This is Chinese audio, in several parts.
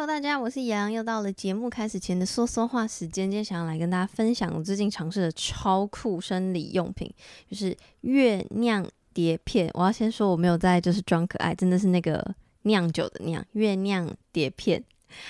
Hello，大家，我是杨，又到了节目开始前的说说话时间。今天想要来跟大家分享我最近尝试的超酷生理用品，就是月酿碟片。我要先说我没有在就是装可爱，真的是那个酿酒的酿，月酿碟片。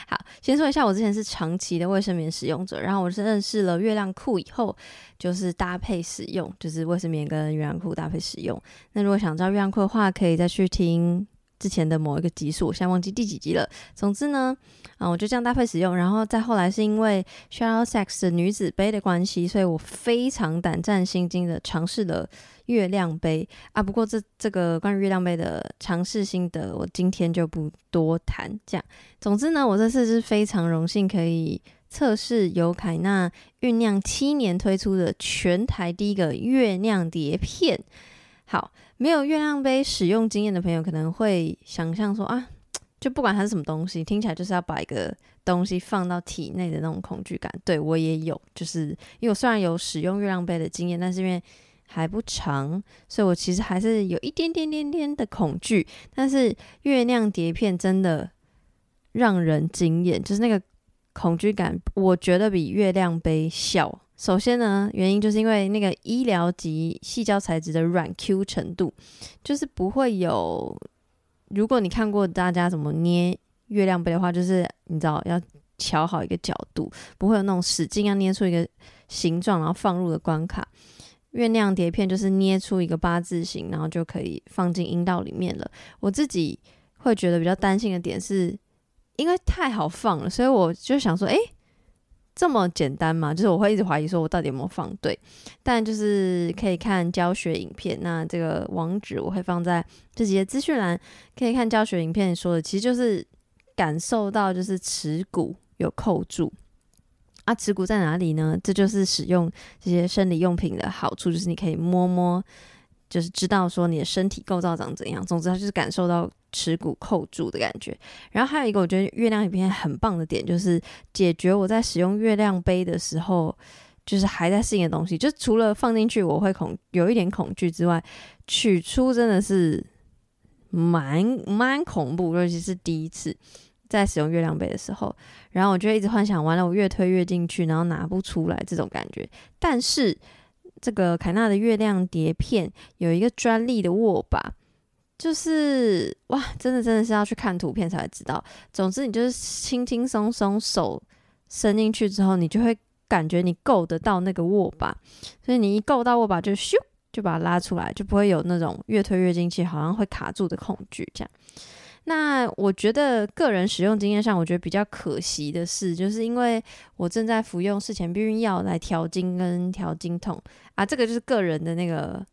好，先说一下，我之前是长期的卫生棉使用者，然后我是认识了月亮裤以后，就是搭配使用，就是卫生棉跟月亮裤搭配使用。那如果想知道月亮裤的话，可以再去听。之前的某一个集数，我现在忘记第几集了。总之呢，啊，我就这样搭配使用。然后再后来是因为 Shadow Sex 的女子杯的关系，所以我非常胆战心惊的尝试了月亮杯啊。不过这这个关于月亮杯的尝试心得，我今天就不多谈。这样，总之呢，我这次是非常荣幸可以测试由凯纳酝酿七年推出的全台第一个月亮碟片。好。没有月亮杯使用经验的朋友可能会想象说啊，就不管它是什么东西，听起来就是要把一个东西放到体内的那种恐惧感。对，我也有，就是因为我虽然有使用月亮杯的经验，但是因为还不长，所以我其实还是有一点点点点的恐惧。但是月亮碟片真的让人惊艳，就是那个恐惧感，我觉得比月亮杯小。首先呢，原因就是因为那个医疗级细胶材质的软 Q 程度，就是不会有。如果你看过大家怎么捏月亮杯的话，就是你知道要调好一个角度，不会有那种使劲要捏出一个形状然后放入的关卡。月亮碟片就是捏出一个八字形，然后就可以放进阴道里面了。我自己会觉得比较担心的点是，因为太好放了，所以我就想说，诶。这么简单吗？就是我会一直怀疑说，我到底有没有放对？但就是可以看教学影片，那这个网址我会放在这些资讯栏，可以看教学影片说的，其实就是感受到就是耻骨有扣住啊，耻骨在哪里呢？这就是使用这些生理用品的好处，就是你可以摸摸。就是知道说你的身体构造长怎样，总之它就是感受到耻骨扣住的感觉。然后还有一个我觉得月亮碟片很棒的点，就是解决我在使用月亮杯的时候，就是还在适应的东西。就除了放进去我会恐有一点恐惧之外，取出真的是蛮蛮恐怖，尤其是第一次在使用月亮杯的时候。然后我就一直幻想完了，我越推越进去，然后拿不出来这种感觉。但是这个凯纳的月亮碟片有一个专利的握把，就是哇，真的真的是要去看图片才知道。总之，你就是轻轻松松手伸进去之后，你就会感觉你够得到那个握把，所以你一够到握把就咻就把它拉出来，就不会有那种越推越进去好像会卡住的恐惧这样。那我觉得个人使用经验上，我觉得比较可惜的是，就是因为我正在服用事前避孕药来调经跟调经痛啊，这个就是个人的那个。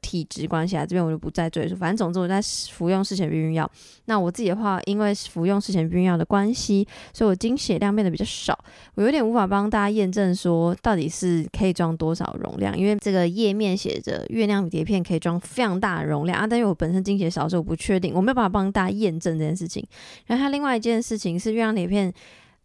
体质关系啊，这边我就不再赘述。反正总之我在服用事前避孕药。那我自己的话，因为服用事前避孕药的关系，所以我经血量变得比较少。我有点无法帮大家验证说到底是可以装多少容量，因为这个页面写着月亮碟片可以装非常大的容量啊。但是我本身经血少，所以我不确定，我没有办法帮大家验证这件事情。然后它另外一件事情是月亮碟片，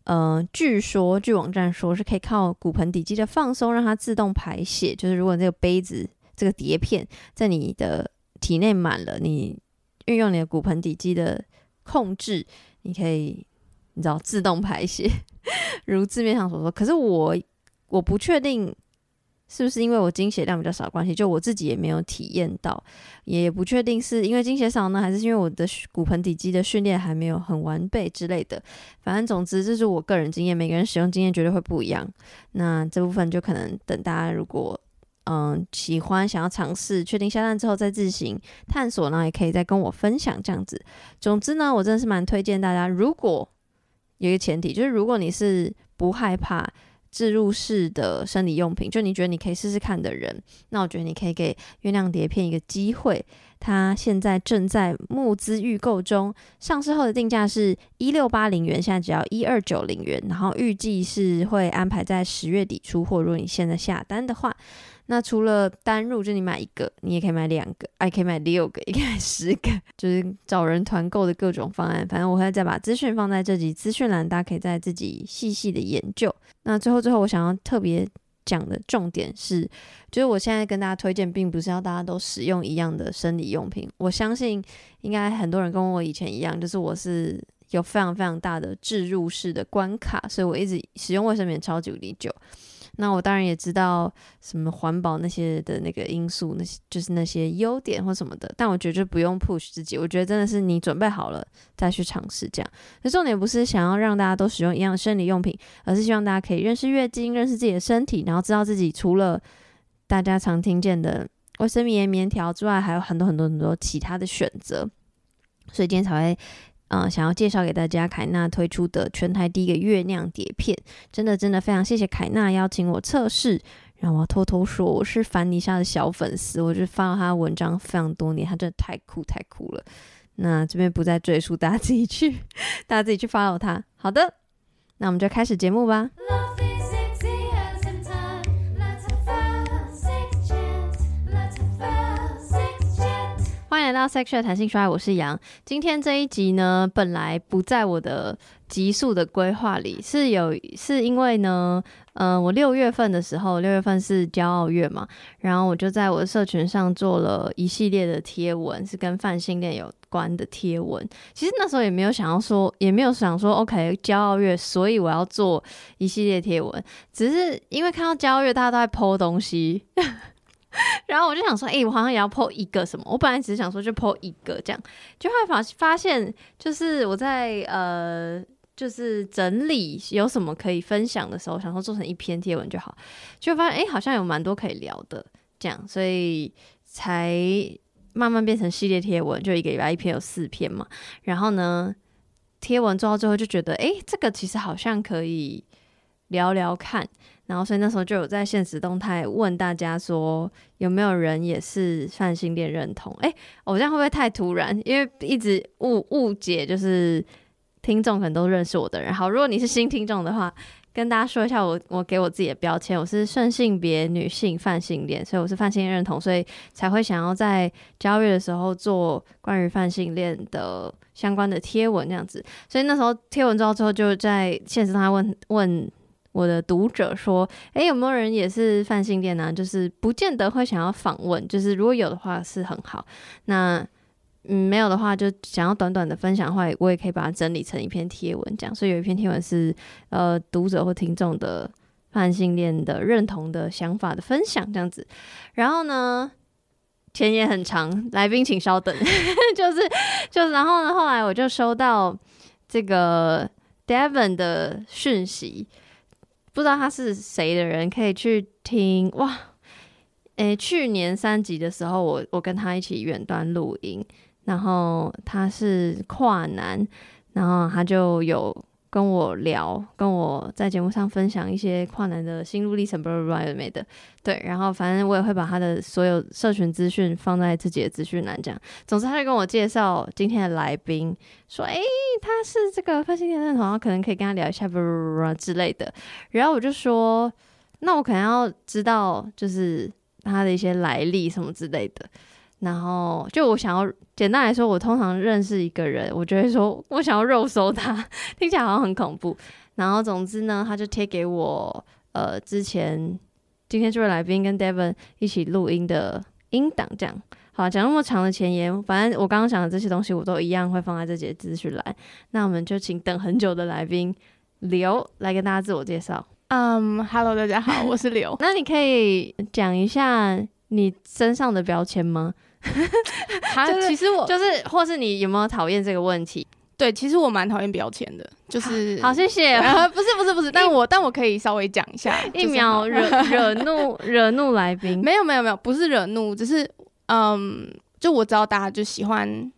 呃，据说据网站说是可以靠骨盆底肌的放松让它自动排血，就是如果这个杯子。这个碟片在你的体内满了，你运用你的骨盆底肌的控制，你可以你知道自动排泄，如字面上所说。可是我我不确定是不是因为我经血量比较少关系，就我自己也没有体验到，也不确定是因为经血少呢，还是因为我的骨盆底肌的训练还没有很完备之类的。反正总之这是我个人经验，每个人使用经验绝对会不一样。那这部分就可能等大家如果。嗯，喜欢想要尝试，确定下单之后再自行探索呢，也可以再跟我分享这样子。总之呢，我真的是蛮推荐大家，如果有一个前提，就是如果你是不害怕置入式的生理用品，就你觉得你可以试试看的人，那我觉得你可以给月亮碟片一个机会。它现在正在募资预购中，上市后的定价是一六八零元，现在只要一二九零元，然后预计是会安排在十月底出货。如果你现在下单的话。那除了单入，就你买一个，你也可以买两个，还可以买六个，也可以买十个，就是找人团购的各种方案。反正我会再把资讯放在这集资讯栏，大家可以再自己细细的研究。那最后最后，我想要特别讲的重点是，就是我现在跟大家推荐，并不是要大家都使用一样的生理用品。我相信应该很多人跟我以前一样，就是我是有非常非常大的置入式的关卡，所以我一直使用卫生棉超级无敌久。那我当然也知道什么环保那些的那个因素，那些就是那些优点或什么的，但我觉得就不用 push 自己。我觉得真的是你准备好了再去尝试这样。那重点不是想要让大家都使用一样的生理用品，而是希望大家可以认识月经，认识自己的身体，然后知道自己除了大家常听见的卫生棉、棉条之外，还有很多很多很多其他的选择。所以今天才会。嗯，想要介绍给大家凯纳推出的全台第一个月亮碟片，真的真的非常谢谢凯纳邀请我测试。然后我偷偷说，我是凡妮莎的小粉丝，我就发了他的文章非常多年，他真的太酷太酷了。那这边不再赘述，大家自己去，大家自己去 follow 他。好的，那我们就开始节目吧。来到 Sex Chat 谈性说爱，我是杨。今天这一集呢，本来不在我的集数的规划里，是有是因为呢，呃，我六月份的时候，六月份是骄傲月嘛，然后我就在我的社群上做了一系列的贴文，是跟泛性恋有关的贴文。其实那时候也没有想要说，也没有想说，OK，骄傲月，所以我要做一系列贴文，只是因为看到骄傲月，大家都在剖东西。然后我就想说，哎、我好像也要 po 一个什么？我本来只是想说就 po 一个这样，就会发发现，就是我在呃，就是整理有什么可以分享的时候，想说做成一篇贴文就好，就发现哎、好像有蛮多可以聊的，这样，所以才慢慢变成系列贴文，就一个礼拜一篇，有四篇嘛。然后呢，贴文做到最后就觉得，哎、这个其实好像可以聊聊看。然后，所以那时候就有在现实动态问大家说，有没有人也是泛性恋认同？哎，我这样会不会太突然？因为一直误误解，就是听众可能都认识我的人。好，如果你是新听众的话，跟大家说一下我，我给我自己的标签，我是顺性别女性泛性恋，所以我是泛性恋认同，所以才会想要在交易的时候做关于泛性恋的相关的贴文这样子。所以那时候贴文之后，之后就在现实上问问。我的读者说：“诶，有没有人也是泛性恋呢？就是不见得会想要访问，就是如果有的话是很好。那嗯，没有的话，就想要短短的分享的话，我也可以把它整理成一篇贴文这样。所以有一篇贴文是呃读者或听众的泛性恋的认同的想法的分享这样子。然后呢，前言很长，来宾请稍等。就是就是，然后呢，后来我就收到这个 Devon 的讯息。”不知道他是谁的人，可以去听哇！诶、去年三集的时候，我我跟他一起远端录音，然后他是跨男，然后他就有。跟我聊，跟我在节目上分享一些跨男的心路历程，不不不，有没的，对，然后反正我也会把他的所有社群资讯放在自己的资讯栏，这样。总之，他就跟我介绍今天的来宾，说，诶，他是这个泛性恋认同，可能可以跟他聊一下，不不不之类的。然后我就说，那我可能要知道，就是他的一些来历什么之类的。然后就我想要简单来说，我通常认识一个人，我就会说我想要肉搜他，听起来好像很恐怖。然后总之呢，他就贴给我呃之前今天这位来宾跟 Devon 一起录音的音档，这样。好，讲那么长的前言，反正我刚刚讲的这些东西，我都一样会放在这节资讯栏。那我们就请等很久的来宾刘来跟大家自我介绍。嗯、um,，Hello，大家好，我是刘。那你可以讲一下你身上的标签吗？他其实我就是，或是你有没有讨厌这个问题？对，其实我蛮讨厌标签的，就是好，谢谢。不是不是不是，但我但我可以稍微讲一下，一秒惹惹怒 惹怒来宾，没有没有没有，不是惹怒，只是嗯，就我知道大家就喜欢，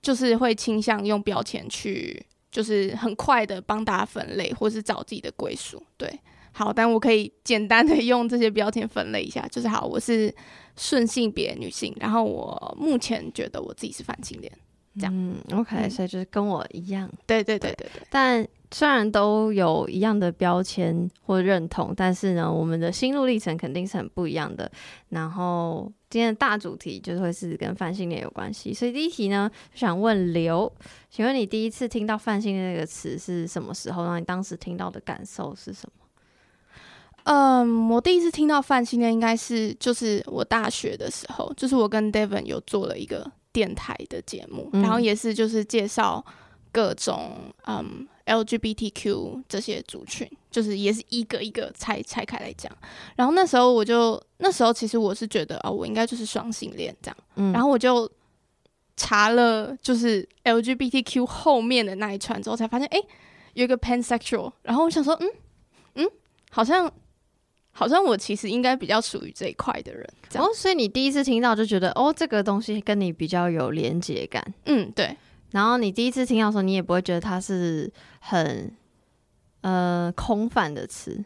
就是会倾向用标签去，就是很快的帮大家分类，或是找自己的归属。对，好，但我可以简单的用这些标签分类一下，就是好，我是。顺性别女性，然后我目前觉得我自己是泛性恋，这样。嗯，OK，嗯，所以就是跟我一样。对对对对对。但虽然都有一样的标签或认同，但是呢，我们的心路历程肯定是很不一样的。然后今天的大主题就是会是跟泛性恋有关系，所以第一题呢，就想问刘，请问你第一次听到泛性恋这个词是什么时候？然后你当时听到的感受是什么？嗯，我第一次听到泛性恋应该是就是我大学的时候，就是我跟 Devon 有做了一个电台的节目，嗯、然后也是就是介绍各种嗯 LGBTQ 这些族群，就是也是一个一个拆拆开来讲。然后那时候我就那时候其实我是觉得啊、哦，我应该就是双性恋这样。嗯，然后我就查了就是 LGBTQ 后面的那一串之后，才发现哎，有一个 pansexual。然后我想说，嗯嗯，好像好像我其实应该比较属于这一块的人。哦，所以你第一次听到就觉得哦，这个东西跟你比较有连结感。嗯，对。然后你第一次听到的时候，你也不会觉得它是很呃空泛的词，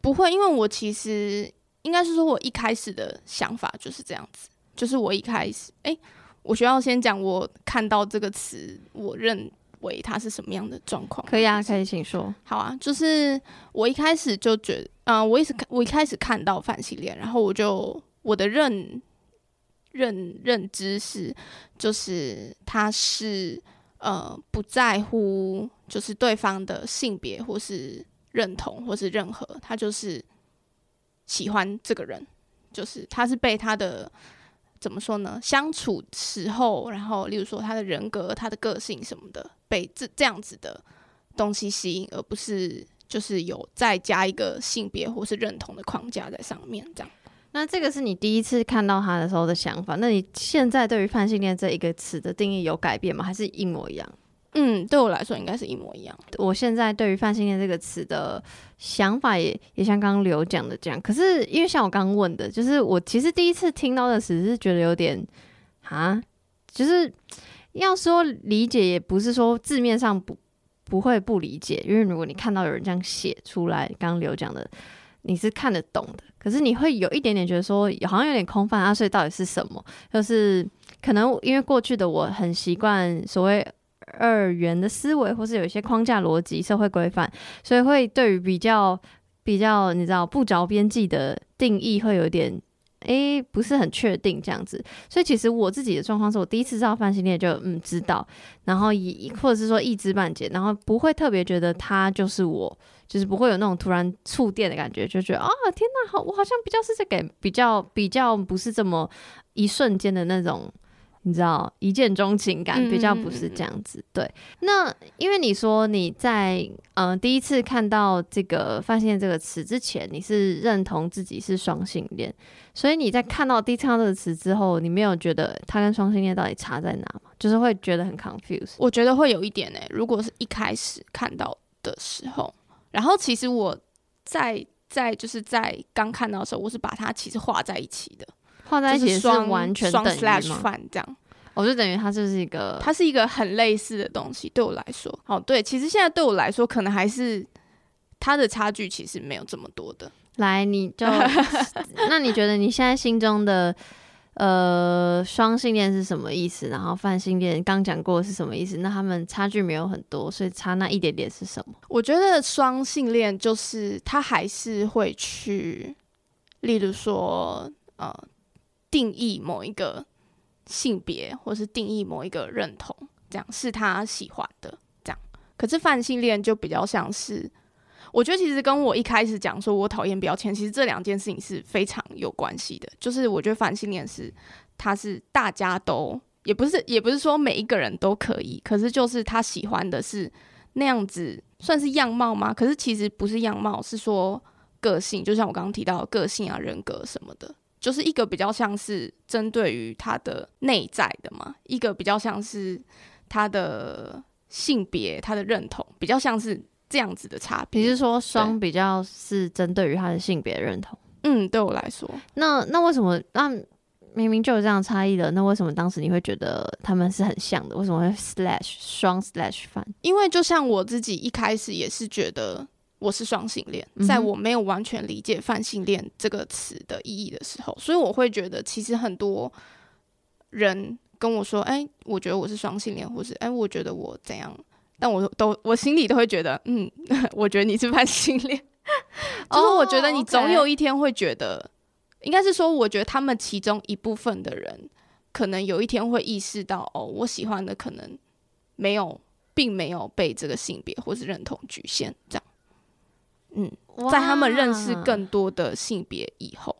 不会，因为我其实应该是说，我一开始的想法就是这样子，就是我一开始，哎，我需要先讲我看到这个词，我认为他是什么样的状况。可以啊，可以请说。好啊，就是我一开始就觉得，嗯、呃，我一直看，我一开始看到泛性恋，然后我就我的认。认认知是，就是他是呃不在乎，就是对方的性别或是认同或是任何，他就是喜欢这个人，就是他是被他的怎么说呢？相处时候，然后例如说他的人格、他的个性什么的，被这这样子的东西吸引，而不是就是有再加一个性别或是认同的框架在上面这样。那这个是你第一次看到他的时候的想法。那你现在对于泛性恋这一个词的定义有改变吗？还是一模一样？嗯，对我来说应该是一模一样。我现在对于泛性恋这个词的想法也也像刚刚刘讲的这样。可是因为像我刚问的，就是我其实第一次听到的词是觉得有点啊，就是要说理解也不是说字面上不不会不理解，因为如果你看到有人这样写出来，刚刚刘讲的。你是看得懂的，可是你会有一点点觉得说，好像有点空泛啊。所以到底是什么？就是可能因为过去的我很习惯所谓二元的思维，或是有一些框架逻辑、社会规范，所以会对于比较比较你知道不着边际的定义会有点。诶、不是很确定这样子，所以其实我自己的状况是我第一次知道泛性恋就嗯知道，然后一或者是说一知半解，然后不会特别觉得他就是我，就是不会有那种突然触电的感觉，就觉得啊天哪，好，我好像比较是这个比较比较不是这么一瞬间的那种。你知道一见钟情感比较不是这样子，嗯、对。那因为你说你在嗯、呃、第一次看到这个“泛性恋”这个词之前，你是认同自己是双性恋，所以你在看到第一次看到这个词之后，你没有觉得它跟双性恋到底差在哪吗？就是会觉得很 confused。我觉得会有一点呢、欸，如果是一开始看到的时候，然后其实我在在就是在刚看到的时候，我是把它其实画在一起的。画在一起是完全等于吗？双 slash 泛这样，我就等于它就是一个，它是一个很类似的东西。对我来说，哦，对，其实现在对我来说，可能还是它的差距其实没有这么多的。来，你就 那你觉得你现在心中的呃双性恋是什么意思？然后泛性恋刚讲过是什么意思？那他们差距没有很多，所以差那一点点是什么？我觉得双性恋就是他还是会去，例如说呃。定义某一个性别，或是定义某一个认同，这样是他喜欢的。这样，可是泛性恋就比较像是，我觉得其实跟我一开始讲说我讨厌标签，其实这两件事情是非常有关系的。就是我觉得泛性恋是，他是大家都，也不是，也不是说每一个人都可以，可是就是他喜欢的是那样子，算是样貌吗？可是其实不是样貌，是说个性，就像我刚刚提到个性啊、人格什么的。就是一个比较像是针对于他的内在的嘛，一个比较像是他的性别、他的认同，比较像是这样子的差别。你是说双比较是针对于他的性别认同？嗯，对我来说，那那为什么那明明就有这样差异的，那为什么当时你会觉得他们是很像的？为什么会 slash 双 slash 泛？因为就像我自己一开始也是觉得。我是双性恋，在我没有完全理解泛性恋这个词的意义的时候，所以我会觉得，其实很多人跟我说：“哎，我觉得我是双性恋，或是哎，我觉得我怎样。”但我都我心里都会觉得，嗯，我觉得你是泛性恋。就是我觉得你总有一天会觉得，应该是说，我觉得他们其中一部分的人，可能有一天会意识到，哦，我喜欢的可能没有，并没有被这个性别或是认同局限，这样。嗯，在他们认识更多的性别以后，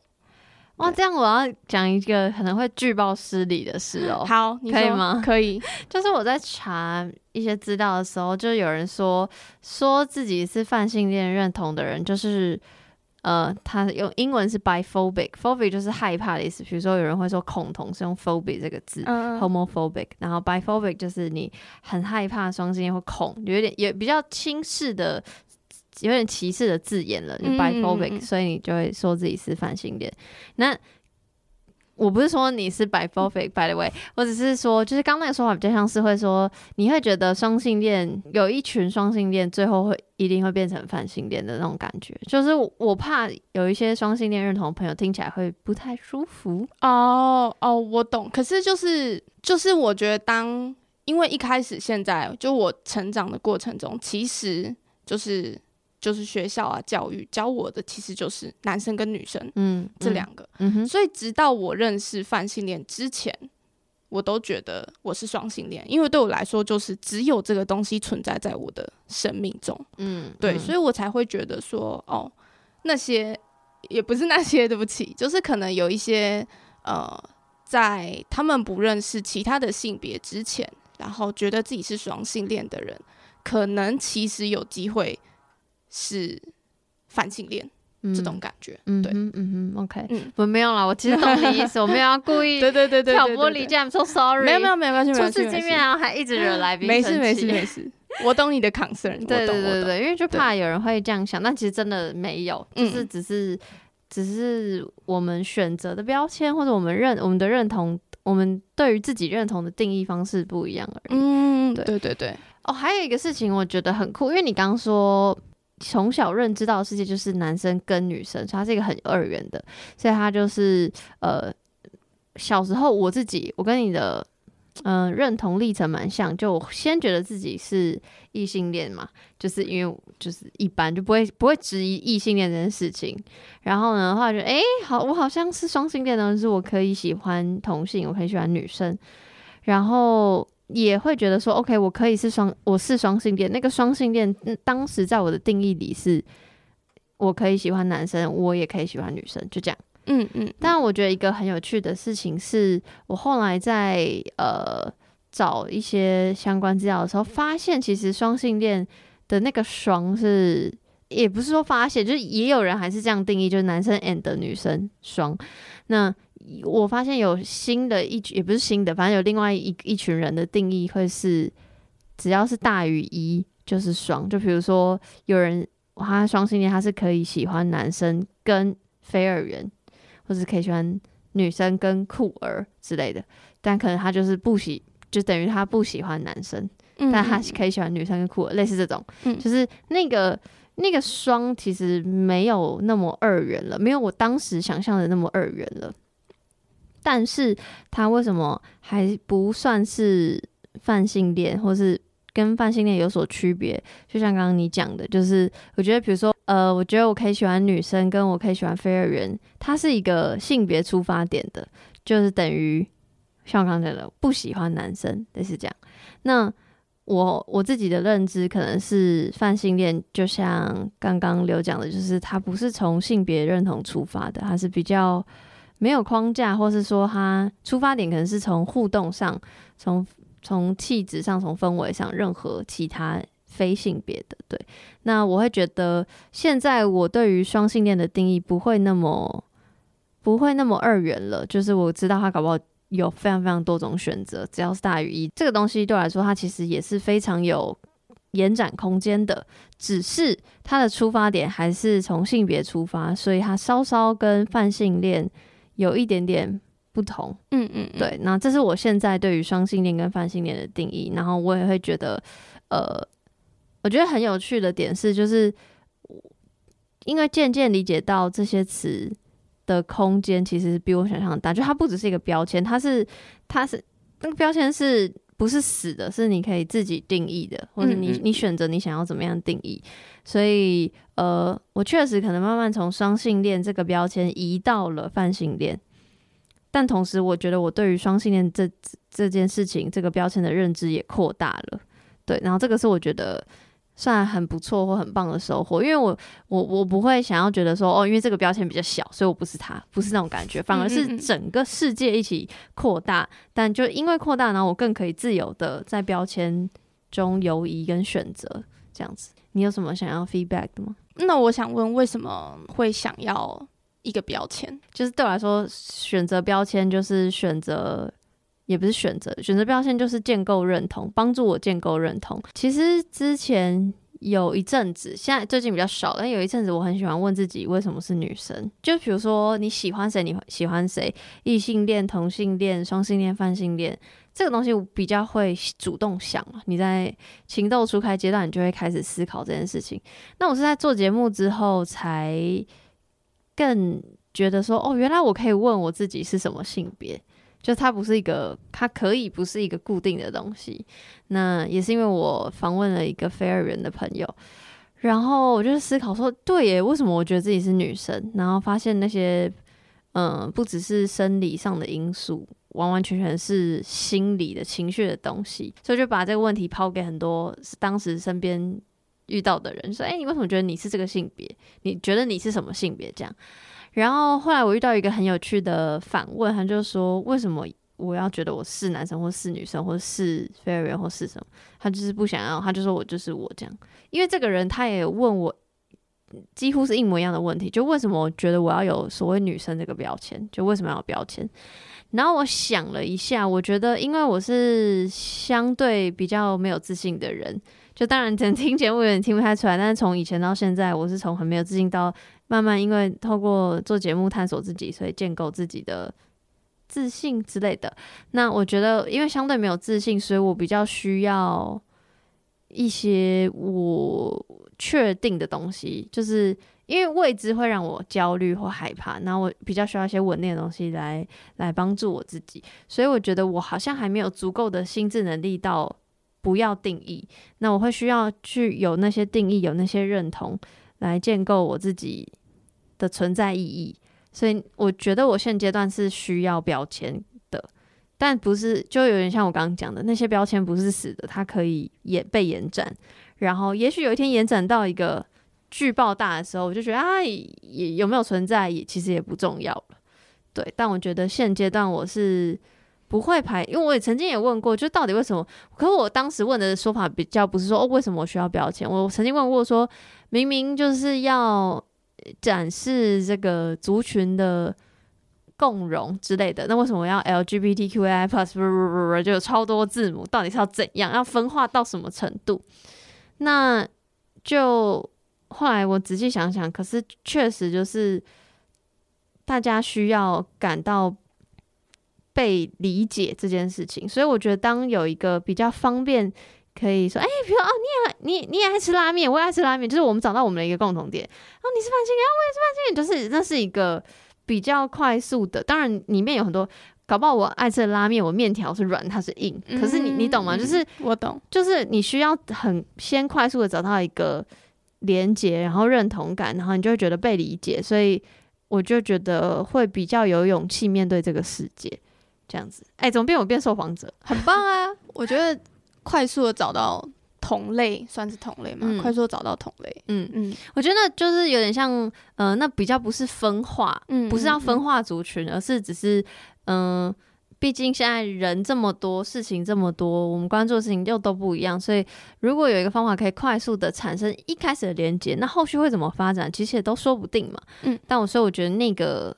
哇，这样我要讲一个可能会剧报失礼的事哦。好，可以吗？可以。就是我在查一些资料的时候，就有人说说自己是泛性恋认同的人，就是呃，他用英文是 biphobic，phobic 就是害怕的意思。比如说有人会说恐同是用 phobic 这个字，嗯，homophobic，然后 biphobic 就是你很害怕双性恋或恐，有点也比较轻视的。有点歧视的字眼了，就 biphobic，、嗯、所以你就会说自己是泛性恋。那我不是说你是 biphobic，by the way，我只是说，就是刚那个说法比较像是会说，你会觉得双性恋有一群双性恋最后会一定会变成泛性恋的那种感觉。就是我怕有一些双性恋认同的朋友听起来会不太舒服。哦哦，我懂。可是就是就是我觉得当因为一开始现在就我成长的过程中，其实就是。就是学校啊，教育教我的其实就是男生跟女生，嗯，这两个，嗯哼，所以直到我认识泛性恋之前，我都觉得我是双性恋，因为对我来说，就是只有这个东西存在在我的生命中，嗯，对，所以我才会觉得说，哦，那些也不是那些，对不起，就是可能有一些呃，在他们不认识其他的性别之前，然后觉得自己是双性恋的人，可能其实有机会。是反性恋、嗯、这种感觉，嗯，对，嗯嗯，OK，嗯，我没有啦，我其实懂你意思，我没有要故意，对对对对，挑拨离间，I'm so sorry，没有没有没有关系，初次见面然后还一直惹来宾，没事没事没事，我懂你的 concern，对对对对，因为就怕有人会这样想，但其实真的没有，就是只是只是我们选择的标签或者我们认我们的认同，我们对于自己认同的定义方式不一样而已，嗯，对。对对对，哦，还有一个事情我觉得很酷，因为你刚刚说。从小认知到世界就是男生跟女生，所以他是一个很二元的，所以他就是呃，小时候我自己，我跟你的嗯、认同历程蛮像，就先觉得自己是异性恋嘛，就是因为就是一般就不会不会质疑异性恋这件事情，然后呢后来觉得哎好，我好像是双性恋呢，就是我可以喜欢同性，我可以喜欢女生，然后。也会觉得说，OK，我可以是双，我是双性恋。那个双性恋，当时在我的定义里是，我可以喜欢男生，我也可以喜欢女生，就这样。嗯嗯。但我觉得一个很有趣的事情是，我后来在呃找一些相关资料的时候，发现其实双性恋的那个双是，也不是说发现，就是也有人还是这样定义，就是男生 and 女生双。那我发现有新的一群，也不是新的，反正有另外一一群人的定义会是，只要是大于一就是双。就比如说有人他双性恋，他是可以喜欢男生跟非二元，或是可以喜欢女生跟酷儿之类的，但可能他就是不喜，就等于他不喜欢男生，但他可以喜欢女生跟酷儿，类似这种，就是那个那个双其实没有那么二元了，没有我当时想象的那么二元了。但是他为什么还不算是泛性恋，或是跟泛性恋有所区别？就像刚刚你讲的，就是我觉得，比如说，呃，我觉得我可以喜欢女生，跟我可以喜欢非二元，它是一个性别出发点的，就是等于像我刚才的，不喜欢男生，类似这样。那我我自己的认知可能是泛性恋，就像刚刚刘讲的，就是它不是从性别认同出发的，它是比较。没有框架，或是说他出发点可能是从互动上，从从气质上，从氛围上，任何其他非性别的。对，那我会觉得现在我对于双性恋的定义不会那么不会那么二元了，就是我知道他搞不好有非常非常多种选择，只要是大于一，这个东西对我来说，它其实也是非常有延展空间的，只是它的出发点还是从性别出发，所以它稍稍跟泛性恋。有一点点不同，嗯嗯，对。那这是我现在对于双性恋跟泛性恋的定义。然后我也会觉得，呃，我觉得很有趣的点是，就是因为渐渐理解到这些词的空间其实比我想象的大，就它不只是一个标签，它是它是那个标签是不是死的，是你可以自己定义的，或者你你选择你想要怎么样定义。所以，呃，我确实可能慢慢从双性恋这个标签移到了泛性恋，但同时，我觉得我对于双性恋这这件事情这个标签的认知也扩大了。对，然后这个是我觉得算很不错或很棒的收获，因为我我我不会想要觉得说哦，因为这个标签比较小，所以我不是他，不是那种感觉，反而是整个世界一起扩大，嗯嗯嗯，但就因为扩大，然后我更可以自由的在标签中游移跟选择这样子。你有什么想要 feedback 的吗？那我想问，为什么会想要一个标签？就是对我来说，选择标签就是选择。也不是选择，选择标签就是建构认同，帮助我建构认同。其实之前有一阵子，现在最近比较少，但有一阵子我很喜欢问自己为什么是女生。就比如说你喜欢谁，你喜欢谁，异性恋、同性恋、双性恋、泛性恋，这个东西我比较会主动想。你在情窦初开阶段，你就会开始思考这件事情。那我是在做节目之后，才更觉得说，哦，原来我可以问我自己是什么性别。就它不是一个，它可以不是一个固定的东西。那也是因为我访问了一个非二元的朋友，然后我就思考说，对耶，为什么我觉得自己是女生？然后发现那些，嗯，不只是生理上的因素，完完全全是心理的情绪的东西。所以就把这个问题抛给很多当时身边遇到的人，说，哎，你为什么觉得你是这个性别？你觉得你是什么性别？这样。然后后来我遇到一个很有趣的反问，他就说：“为什么我要觉得我是男生或是女生，或是非二元或是什么？”他就是不想要，他就说我就是我这样。因为这个人他也问我几乎是一模一样的问题，就为什么我觉得我要有所谓女生这个标签？就为什么要有标签？然后我想了一下，我觉得因为我是相对比较没有自信的人，就当然可 能听节目有点听不太出来，但是从以前到现在，我是从很没有自信到。慢慢，因为透过做节目探索自己，所以建构自己的自信之类的。那我觉得，因为相对没有自信，所以我比较需要一些我确定的东西。就是因为未知会让我焦虑或害怕，那我比较需要一些稳定的东西来来帮助我自己。所以我觉得我好像还没有足够的心智能力到不要定义。那我会需要去有那些定义，有那些认同。来建构我自己的存在意义，所以我觉得我现阶段是需要标签的，但不是就有点像我刚刚讲的那些标签不是死的，它可以也被延展，然后也许有一天延展到一个巨爆大的时候，我就觉得啊，也有没有存在也其实也不重要了，对，但我觉得现阶段我是。不会排，因为我也曾经也问过，就到底为什么？可我当时问的说法比较不是说哦，为什么我需要标签？我曾经问过说，明明就是要展示这个族群的共融之类的，那为什么要 LGBTQI plus 不不不不就有超多字母？到底是要怎样？要分化到什么程度？那就后来我仔细想想，可是确实就是大家需要感到。被理解这件事情，所以我觉得当有一个比较方便，可以说，哎、欸，比如哦，你也你你也爱吃拉面，我也爱吃拉面，就是我们找到我们的一个共同点。哦，你是泛性恋，我也是泛性恋，就是那是一个比较快速的。当然里面有很多，搞不好我爱吃的拉面，我面条是软，它是硬。可是你你懂吗？就是我懂，就是你需要很先快速的找到一个连接，然后认同感，然后你就会觉得被理解。所以我就觉得会比较有勇气面对这个世界。这样子，哎、欸，怎么变我变受访者？很棒啊！我觉得快速的找到同类，算是同类嘛？嗯、快速的找到同类，嗯嗯，我觉得就是有点像，呃，那比较不是分化，嗯，不是要分化族群，嗯、而是只是，嗯、呃，毕竟现在人这么多，事情这么多，我们关注的事情又都不一样，所以如果有一个方法可以快速的产生一开始的连接，那后续会怎么发展，其实也都说不定嘛。嗯，但我所以我觉得那个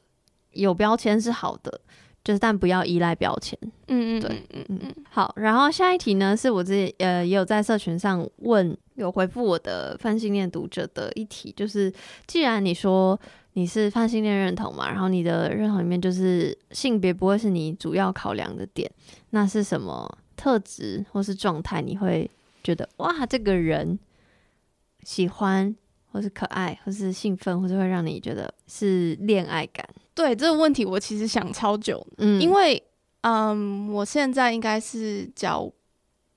有标签是好的。就是，但不要依赖标签。嗯嗯，对，嗯嗯嗯。好，然后下一题呢，是我自己呃也有在社群上问有回复我的泛性恋读者的一题，就是既然你说你是泛性恋认同嘛，然后你的认同里面就是性别不会是你主要考量的点，那是什么特质或是状态你会觉得哇，这个人喜欢或是可爱或是兴奋，或是会让你觉得是恋爱感？对这个问题，我其实想超久，嗯，因为，嗯，我现在应该是交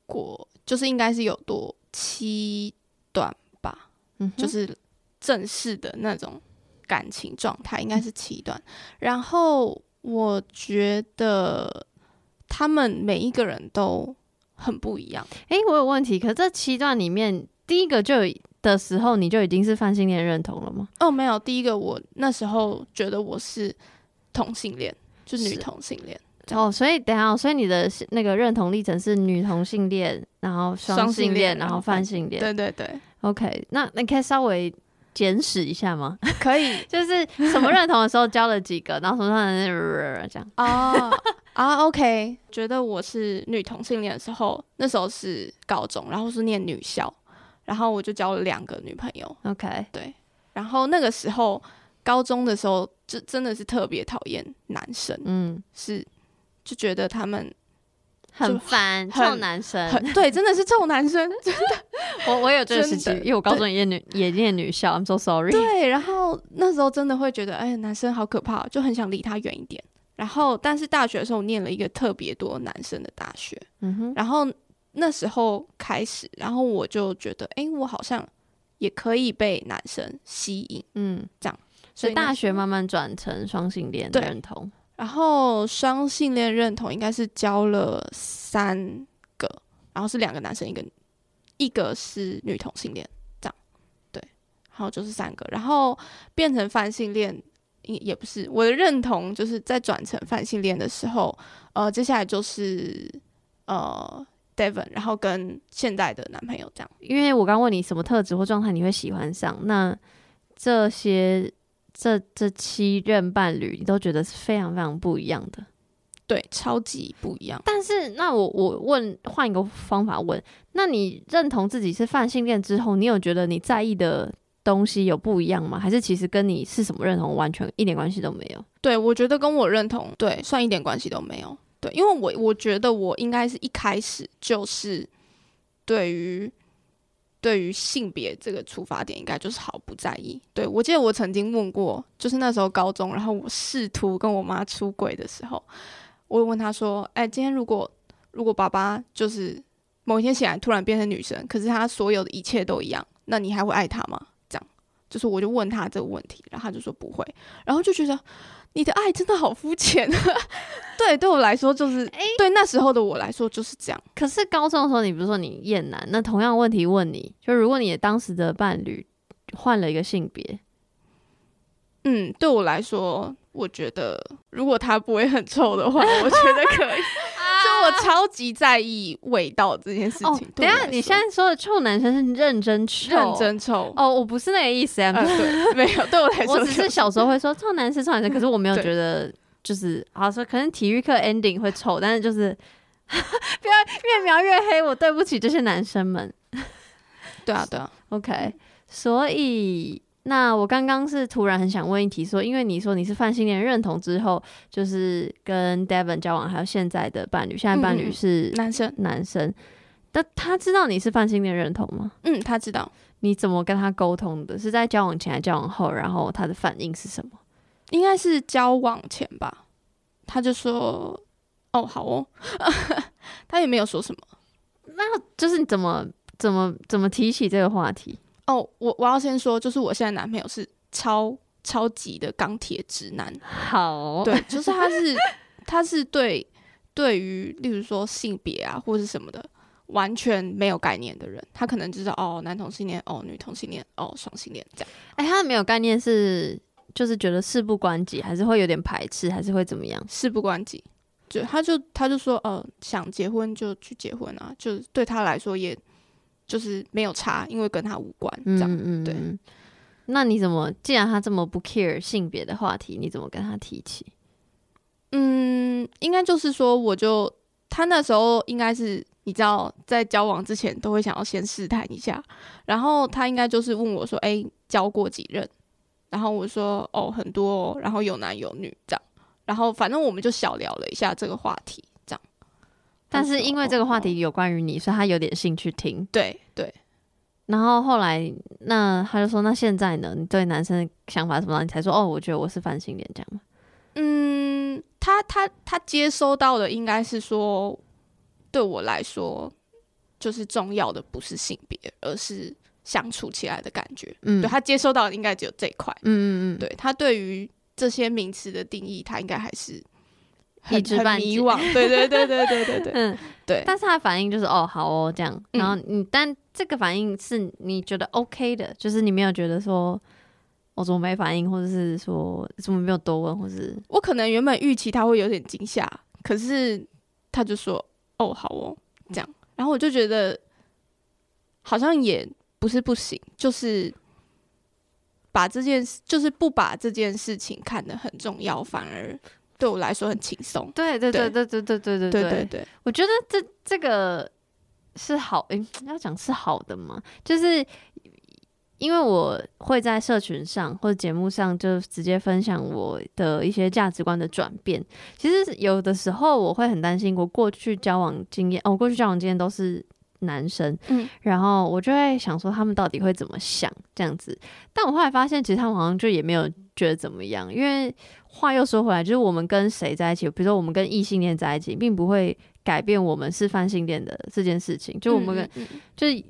过，就是应该是有多七段吧，嗯，就是正式的那种感情状态，应该是七段。嗯，然后我觉得他们每一个人都很不一样。诶，我有问题，可是这七段里面。第一个就有的时候，你就已经是泛性恋认同了吗？哦，没有，第一个我那时候觉得我是同性恋，就是女同性恋。哦，所以等下，所以你的那个认同历程是女同性恋，然后双性恋，然后泛性恋。对对对，OK，那你可以稍微简史一下吗？可以，就是什么认同的时候交了几个，然后什么什么这样。哦啊，OK，觉得我是女同性恋的时候，那时候是高中，然后是念女校。然后我就交了两个女朋友，OK，对。然后那个时候高中的时候，就真的是特别讨厌男生，嗯，是就觉得他们很烦，臭男生，对，真的是臭男生，真的。我我有这个时期，因为我高中也念女也念女校，I'm so sorry。对，然后那时候真的会觉得，哎，男生好可怕，就很想离他远一点。然后，但是大学的时候，我念了一个特别多男生的大学，嗯哼，然后。那时候开始，然后我就觉得，哎、欸，我好像也可以被男生吸引，嗯，这样，所以大学慢慢转成双性恋认同，然后双性恋认同应该是交了三个，然后是两个男生，一个一个是女同性恋，这样，对，然后就是三个，然后变成泛性恋，也也不是我的认同，就是在转成泛性恋的时候，呃，接下来就是呃。Devon，然后跟现在的男朋友这样，因为我刚问你什么特质或状态你会喜欢上，那这些这这七任伴侣你都觉得是非常非常不一样的，对，超级不一样。但是那我我问换一个方法问，那你认同自己是泛性恋之后，你有觉得你在意的东西有不一样吗？还是其实跟你是什么认同完全一点关系都没有？对，我觉得跟我认同对算一点关系都没有。对，因为我我觉得我应该是一开始就是对于对于性别这个出发点，应该就是毫不在意。对，我记得我曾经问过，就是那时候高中，然后我试图跟我妈出轨的时候，我问她说：“哎，今天如果如果爸爸就是某一天醒来突然变成女生，可是他所有的一切都一样，那你还会爱他吗？”这样，就是我就问他这个问题，然后他就说不会，然后就觉得。你的爱真的好肤浅，对，对我来说就是，欸、对那时候的我来说就是这样。可是高中的时候，你不是说你厌男？那同样问题问你，就如果你的当时的伴侣换了一个性别，嗯，对我来说，我觉得如果他不会很臭的话，我觉得可以。我超级在意味道这件事情。哦、等下，你现在说的臭男生是认真臭，认真臭。哦，我不是那个意思啊。呃、对，没有，对我来说，我只是小时候会说臭男生，臭男生。可是我没有觉得，就是好说，可能体育课 ending 会臭，但是就是 不要越描越黑。我对不起这些男生们。对啊，对啊。OK，所以。那我刚刚是突然很想问一题，说，因为你说你是泛性恋认同之后，就是跟 Devon 交往，还有现在的伴侣，现在伴侣是男生，男生，那他知道你是泛性恋认同吗？嗯，他知道。你怎么跟他沟通的？是在交往前还是交往后？然后他的反应是什么？应该是交往前吧。他就说：“哦，好哦。”他也没有说什么。那就是你怎么怎么怎么提起这个话题？哦，我我要先说，就是我现在男朋友是超超级的钢铁直男。好，对，就是他是他是对对于例如说性别啊或是什么的完全没有概念的人，他可能就是哦男同性恋哦女同性恋哦双性恋这样。哎、欸，他没有概念是就是觉得事不关己，还是会有点排斥，还是会怎么样？事不关己，就他就他就说呃想结婚就去结婚啊，就对他来说也。就是没有差，因为跟他无关，这样，嗯嗯，对。那你怎么？既然他这么不 care 性别的话题，你怎么跟他提起？嗯，应该就是说，我就他那时候应该是你知道，在交往之前都会想要先试探一下，然后他应该就是问我说：“哎、欸，交过几任？”然后我说：“哦，很多哦，然后有男有女这样。”然后反正我们就小聊了一下这个话题。但是因为这个话题有关于你，所以他有点兴趣听。对对。然后后来，那他就说：“那现在呢？你对男生的想法什么？”你才说：“哦，我觉得我是泛性恋，这样吗？”嗯，他他他接收到的应该是说，对我来说，就是重要的不是性别，而是相处起来的感觉。嗯，对，他接收到的应该只有这一块。嗯嗯嗯。对，他对于这些名词的定义，他应该还是。很一知半解迷惘。对对对对对对 对，嗯，对。但是他的反应就是哦，好哦，这样。嗯然后你，但这个反应是你觉得 OK 的，就是你没有觉得说我怎么没反应，或者是说怎么没有多问，或是我可能原本预期他会有点惊吓，可是他就说哦，好哦，这样。然后我就觉得好像也不是不行，就是。把这件事，就是不把这件事情看得很重要，反而对我来说很轻松。对对对对对对对对对对对，我觉得这这个是好，诶，要讲是好的嘛？就是因为我会在社群上或者节目上就直接分享我的一些价值观的转变。其实有的时候我会很担心，我过去交往经验，哦，我过去交往经验都是。男生，嗯，然后我就会想说他们到底会怎么想这样子，但我后来发现，其实他们好像就也没有觉得怎么样，因为话又说回来，就是我们跟谁在一起，比如说我们跟异性恋在一起，并不会改变我们是泛性恋的这件事情，就我们跟，嗯嗯嗯就是。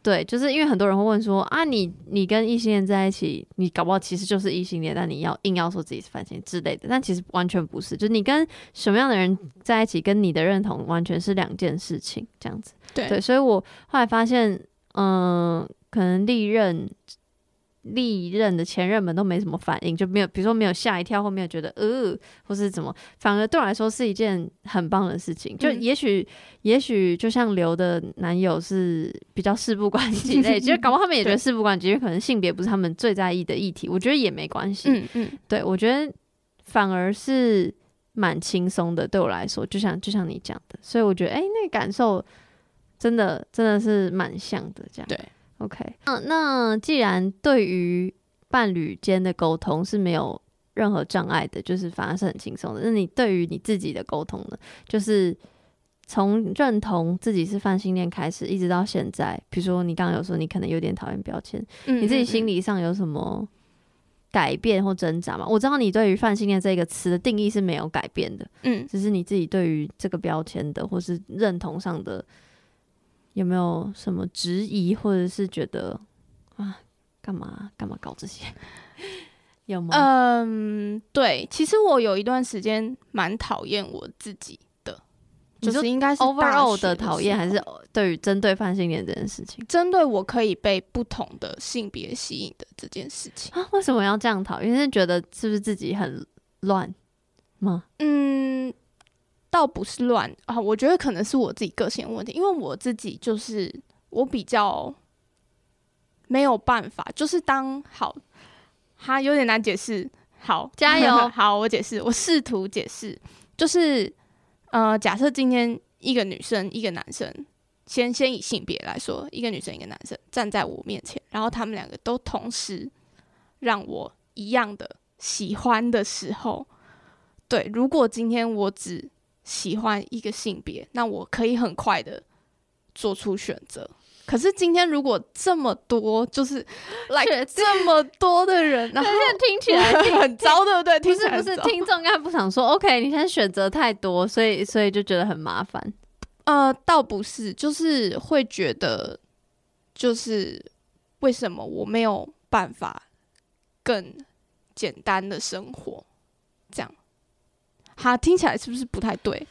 对，就是因为很多人会问说啊，你你跟异性恋在一起，你搞不好其实就是异性恋，但你要硬要说自己是泛性之类的，但其实完全不是。就是你跟什么样的人在一起，跟你的认同完全是两件事情，这样子。对，对，所以我后来发现，嗯、呃，可能历任。历任的前任们都没什么反应，就没有，比如说没有吓一跳，或没有觉得呃，或是怎么，反而对我来说是一件很棒的事情。就也许，嗯、也许就像刘的男友是比较事不关己类，其实搞不好他们也觉得事不关己，因为可能性别不是他们最在意的议题。我觉得也没关系。嗯嗯，对我觉得反而是蛮轻松的，对我来说，就像就像你讲的，所以我觉得哎、欸，那个感受真的真的是蛮像的，这样对。OK，那那既然对于伴侣间的沟通是没有任何障碍的，就是反而是很轻松的。那你对于你自己的沟通呢？就是从认同自己是泛性恋开始，一直到现在，比如说你刚刚有说你可能有点讨厌标签，嗯嗯嗯，你自己心理上有什么改变或挣扎吗？我知道你对于泛性恋这个词的定义是没有改变的，嗯，只是你自己对于这个标签的或是认同上的。有没有什么质疑，或者是觉得啊，干嘛干嘛搞这些？有吗？嗯，对，其实我有一段时间蛮讨厌我自己的，就是应该是 overall 的讨厌，还是对于针对泛性恋这件事情？针对我可以被不同的性别吸引的这件事情啊？为什么要这样讨厌？是觉得是不是自己很乱吗？嗯。倒不是乱啊，我觉得可能是我自己个性的问题，因为我自己就是我比较没有办法，就是当好，他有点难解释。好，加油，好，我解释，我试图解释，就是呃，假设今天一个女生，一个男生，先先以性别来说，一个女生，一个男生站在我面前，然后他们两个都同时让我一样的喜欢的时候，对，如果今天我只喜欢一个性别，那我可以很快的做出选择。可是今天如果这么多，就是来、like、这么多的人，然后 听起来很糟，对不对？不是不是，听众应该不想说，OK，你现在选择太多，所以所以就觉得很麻烦。呃，倒不是，就是会觉得，就是为什么我没有办法更简单的生活。他听起来是不是不太对？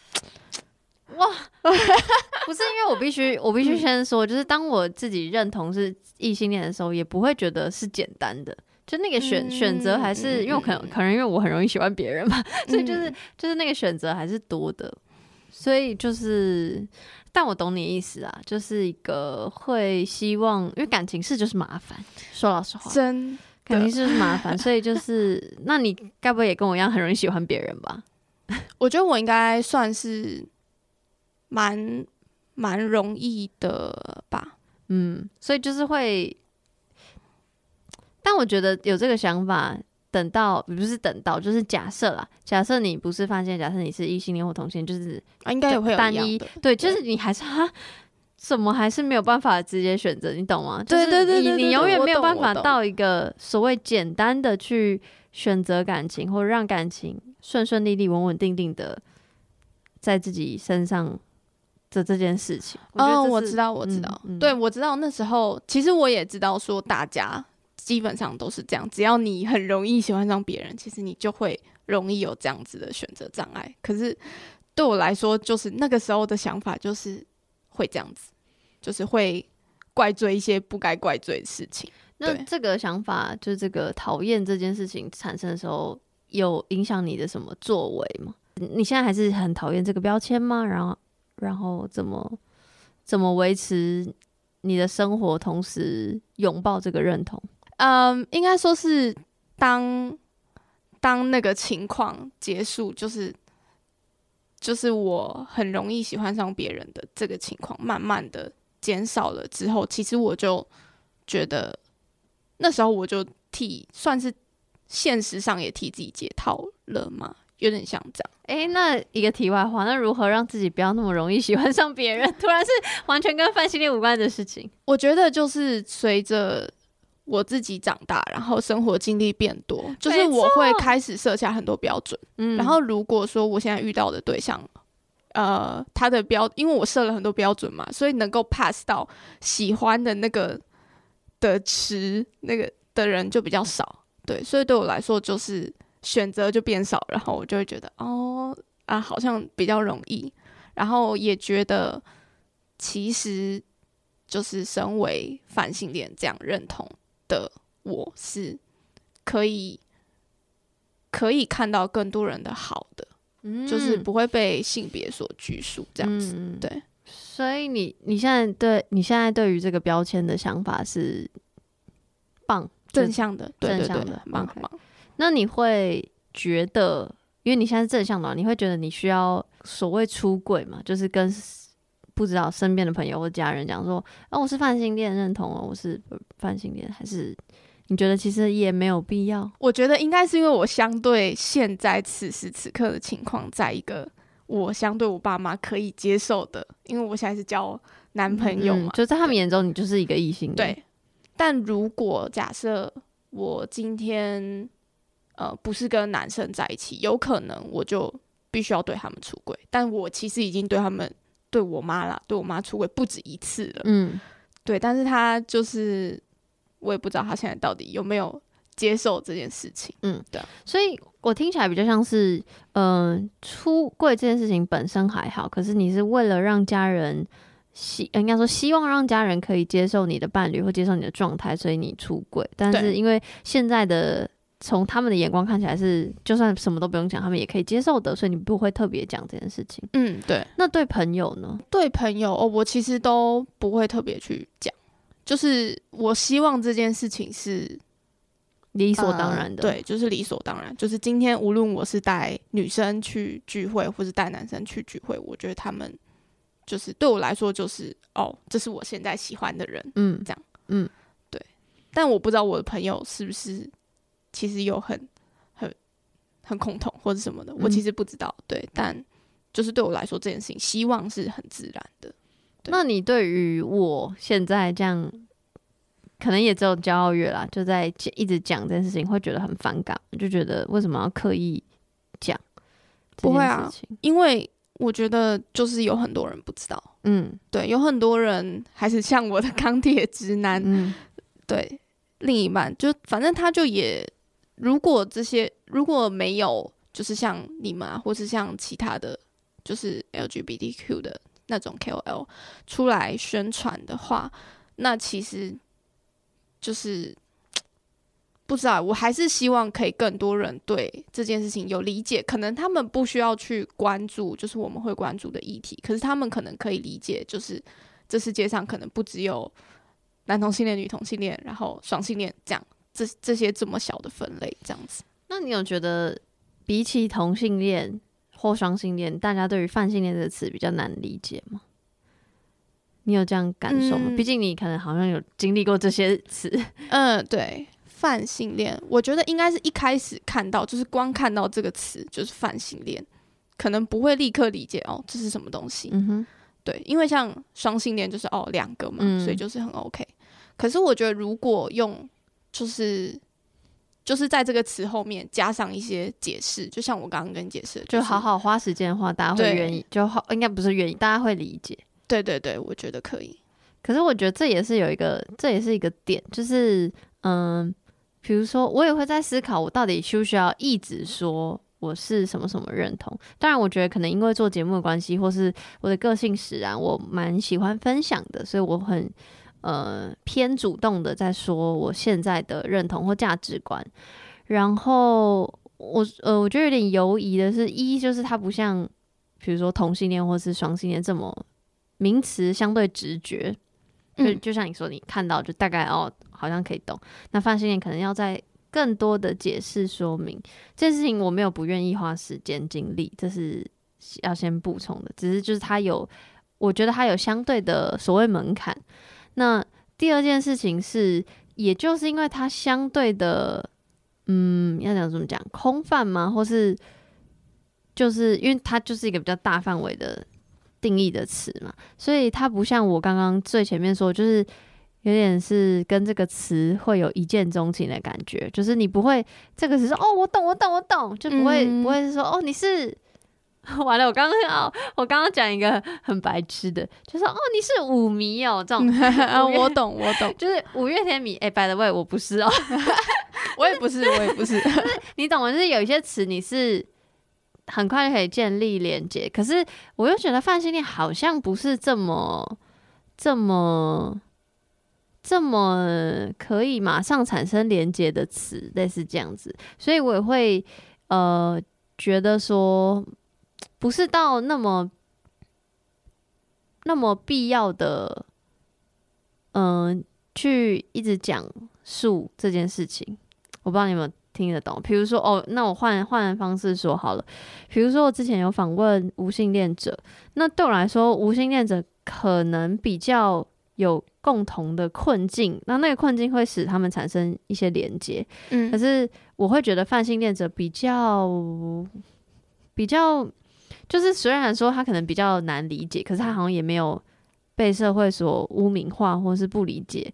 哇，不是，因为我必须，我必须先说，就是当我自己认同是异性恋的时候，也不会觉得是简单的。就那个选、嗯、选择还是，因为我可能可能因为我很容易喜欢别人嘛，嗯、所以就是就是那个选择还是多的。所以就是，但我懂你意思啊，就是一个会希望，因为感情事就是麻烦。说老实话，真感情是麻烦，所以就是，那你该不会也跟我一样很容易喜欢别人吧？我觉得我应该算是蛮蛮容易的吧，嗯，所以就是会，但我觉得有这个想法，等到不是等到，就是假设啦，假设你不是发现，假设你是异性恋或同性，就是应该也会有单一，对，就是你还是哈，怎么还是没有办法直接选择，你懂吗？对对对，你你永远没有办法到一个所谓简单的去选择感情，或者让感情。顺顺利利、稳稳定定的在自己身上的这件事情，嗯，我知道，我知道，对，我知道。那时候其实我也知道，说大家基本上都是这样，只要你很容易喜欢上别人，其实你就会容易有这样子的选择障碍。可是对我来说，就是那个时候的想法就是会这样子，就是会怪罪一些不该怪罪的事情。那这个想法，就是这个讨厌这件事情产生的时候，有影响你的什么作为吗？你现在还是很讨厌这个标签吗？然后，然后怎么怎么维持你的生活，同时拥抱这个认同？嗯，应该说是当当那个情况结束，就是就是我很容易喜欢上别人的这个情况，慢慢的减少了之后，其实我就觉得。那时候我就替算是现实上也替自己解套了吗，有点像这样。诶、欸，那一个题外话，那如何让自己不要那么容易喜欢上别人？突然是完全跟泛性恋无关的事情。我觉得就是随着我自己长大，然后生活经历变多，就是我会开始设下很多标准。嗯，然后如果说我现在遇到的对象，呃，他的标，因为我设了很多标准嘛，所以能够 pass 到喜欢的那个。的词那个的人就比较少，对，所以对我来说就是选择就变少，然后我就会觉得哦啊，好像比较容易，然后也觉得其实就是身为反性恋这样认同的我是可以可以看到更多人的好的，嗯，就是不会被性别所拘束这样子，嗯，对。所以你你现在对你现在对于这个标签的想法是棒正向的，正向的，对对对，棒棒。Okay. 那你会觉得，因为你现在是正向的，你会觉得你需要所谓出轨嘛？就是跟不知道身边的朋友或家人讲说，哦，我是泛性恋，认同哦，我是泛性恋，还是你觉得其实也没有必要？我觉得应该是因为我相对现在此时此刻的情况，在一个。我相对我爸妈可以接受的，因为我现在是交男朋友嘛，嗯、就在他们眼中你就是一个异性。对，但如果假设我今天呃不是跟男生在一起，有可能我就必须要对他们出轨。但我其实已经对他们对我妈啦，对我妈出轨不止一次了。嗯，对，但是他就是我也不知道他现在到底有没有。接受这件事情，嗯，对，所以我听起来比较像是，嗯、呃，出柜这件事情本身还好，可是你是为了让家人希，应该说希望让家人可以接受你的伴侣或接受你的状态，所以你出轨。但是因为现在的从他们的眼光看起来是，就算什么都不用讲，他们也可以接受的，所以你不会特别讲这件事情。嗯，对。那对朋友呢？对朋友，哦，我其实都不会特别去讲，就是我希望这件事情是。理所当然的，呃，对，就是理所当然。就是今天，无论我是带女生去聚会，或是带男生去聚会，我觉得他们就是对我来说，就是哦，这是我现在喜欢的人，嗯，这样，嗯，对。但我不知道我的朋友是不是其实有很很很恐同或者什么的，我其实不知道。对，但就是对我来说，这件事情希望是很自然的。那你对于我现在这样？可能也只有骄傲月啦，就在一直讲这件事情，会觉得很反感，就觉得为什么要刻意讲？不会啊，因为我觉得就是有很多人不知道，嗯，对，有很多人还是像我的 钢铁直男，嗯，对，另一半就反正他就也，如果这些如果没有，就是像你们啊，或是像其他的，就是 LGBTQ 的那种 KOL 出来宣传的话，那其实。就是不知道，我还是希望可以更多人对这件事情有理解。可能他们不需要去关注，就是我们会关注的议题。可是他们可能可以理解，就是这世界上可能不只有男同性恋、女同性恋，然后双性恋这样，这这些这么小的分类这样子。那你有觉得比起同性恋或双性恋，大家对于泛性恋这个词比较难理解吗？你有这样感受吗？毕、嗯、竟你可能好像有经历过这些词。嗯，对，泛性恋，我觉得应该是一开始看到，就是光看到这个词就是泛性恋，可能不会立刻理解哦，这是什么东西。嗯哼，对，因为像双性恋就是哦两个嘛、嗯，所以就是很 OK。可是我觉得如果用就是就是在这个词后面加上一些解释，就像我刚刚跟你解释、就是，就好好花时间的话，大家会愿意，就好应该不是愿意，大家会理解。对对对，我觉得可以。可是我觉得这也是有一个，这也是一个点，就是嗯，比如说我也会在思考，我到底需不需要一直说我是什么什么认同。当然，我觉得可能因为做节目的关系，或是我的个性使然，我蛮喜欢分享的，所以我很呃偏主动的在说我现在的认同或价值观。然后我呃，我觉得有点犹疑的是，一就是它不像比如说同性恋或是双性恋这么名词相对直觉，就就像你说，你看到就大概哦，好像可以懂。那泛性恋可能要在更多的解释说明这件事情，我没有不愿意花时间精力，这是要先补充的。只是就是他有，我觉得他有相对的所谓门槛。那第二件事情是，也就是因为它相对的，嗯，要讲怎么讲，空泛吗？或是就是因为它就是一个比较大范围的定义的词嘛，所以它不像我刚刚最前面说，就是。有点是跟这个词会有一见钟情的感觉，就是你不会这个词说哦，我懂，我懂，我懂，就不会、嗯、不会是说哦，你是 完了。我刚刚哦，我刚刚讲一个很白痴的，就说哦，你是五迷哦，这种 我懂，我懂，就是五月天迷。哎、欸、，by the way，我不是哦，我也不是，我也不是。就是你懂的，就是有一些词你是很快就可以建立连接，可是我又觉得泛心恋好像不是这么这么。这么可以马上产生连接的词，类似这样子，所以我也会呃觉得说，不是到那么那么必要的，嗯、去一直讲述这件事情。我不知道你们听得懂。比如说，哦，那我换换方式说好了。比如说，我之前有访问无性恋者，那对我来说，无性恋者可能比较。有共同的困境，那那个困境会使他们产生一些连接。嗯，可是我会觉得泛性恋者比较比较，就是虽然说他可能比较难理解，可是他好像也没有被社会所污名化或是不理解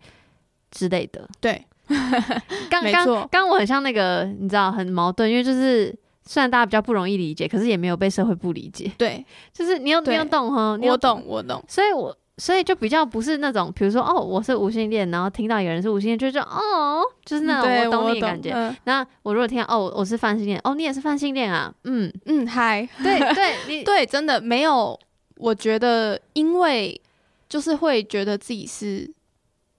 之类的。对，刚刚刚我很像那个，你知道很矛盾，因为就是虽然大家比较不容易理解，可是也没有被社会不理解。对，就是你有你有懂哈？我懂我懂，所以我。所以就比较不是那种，比如说哦，我是无性恋，然后听到有人是无性恋，就就哦，就是那种我懂你的感觉。嗯、那我如果听到哦，我是泛性恋，哦，你也是泛性恋啊，嗯嗯，嗨，对对，你对，真的没有，我觉得因为就是会觉得自己是，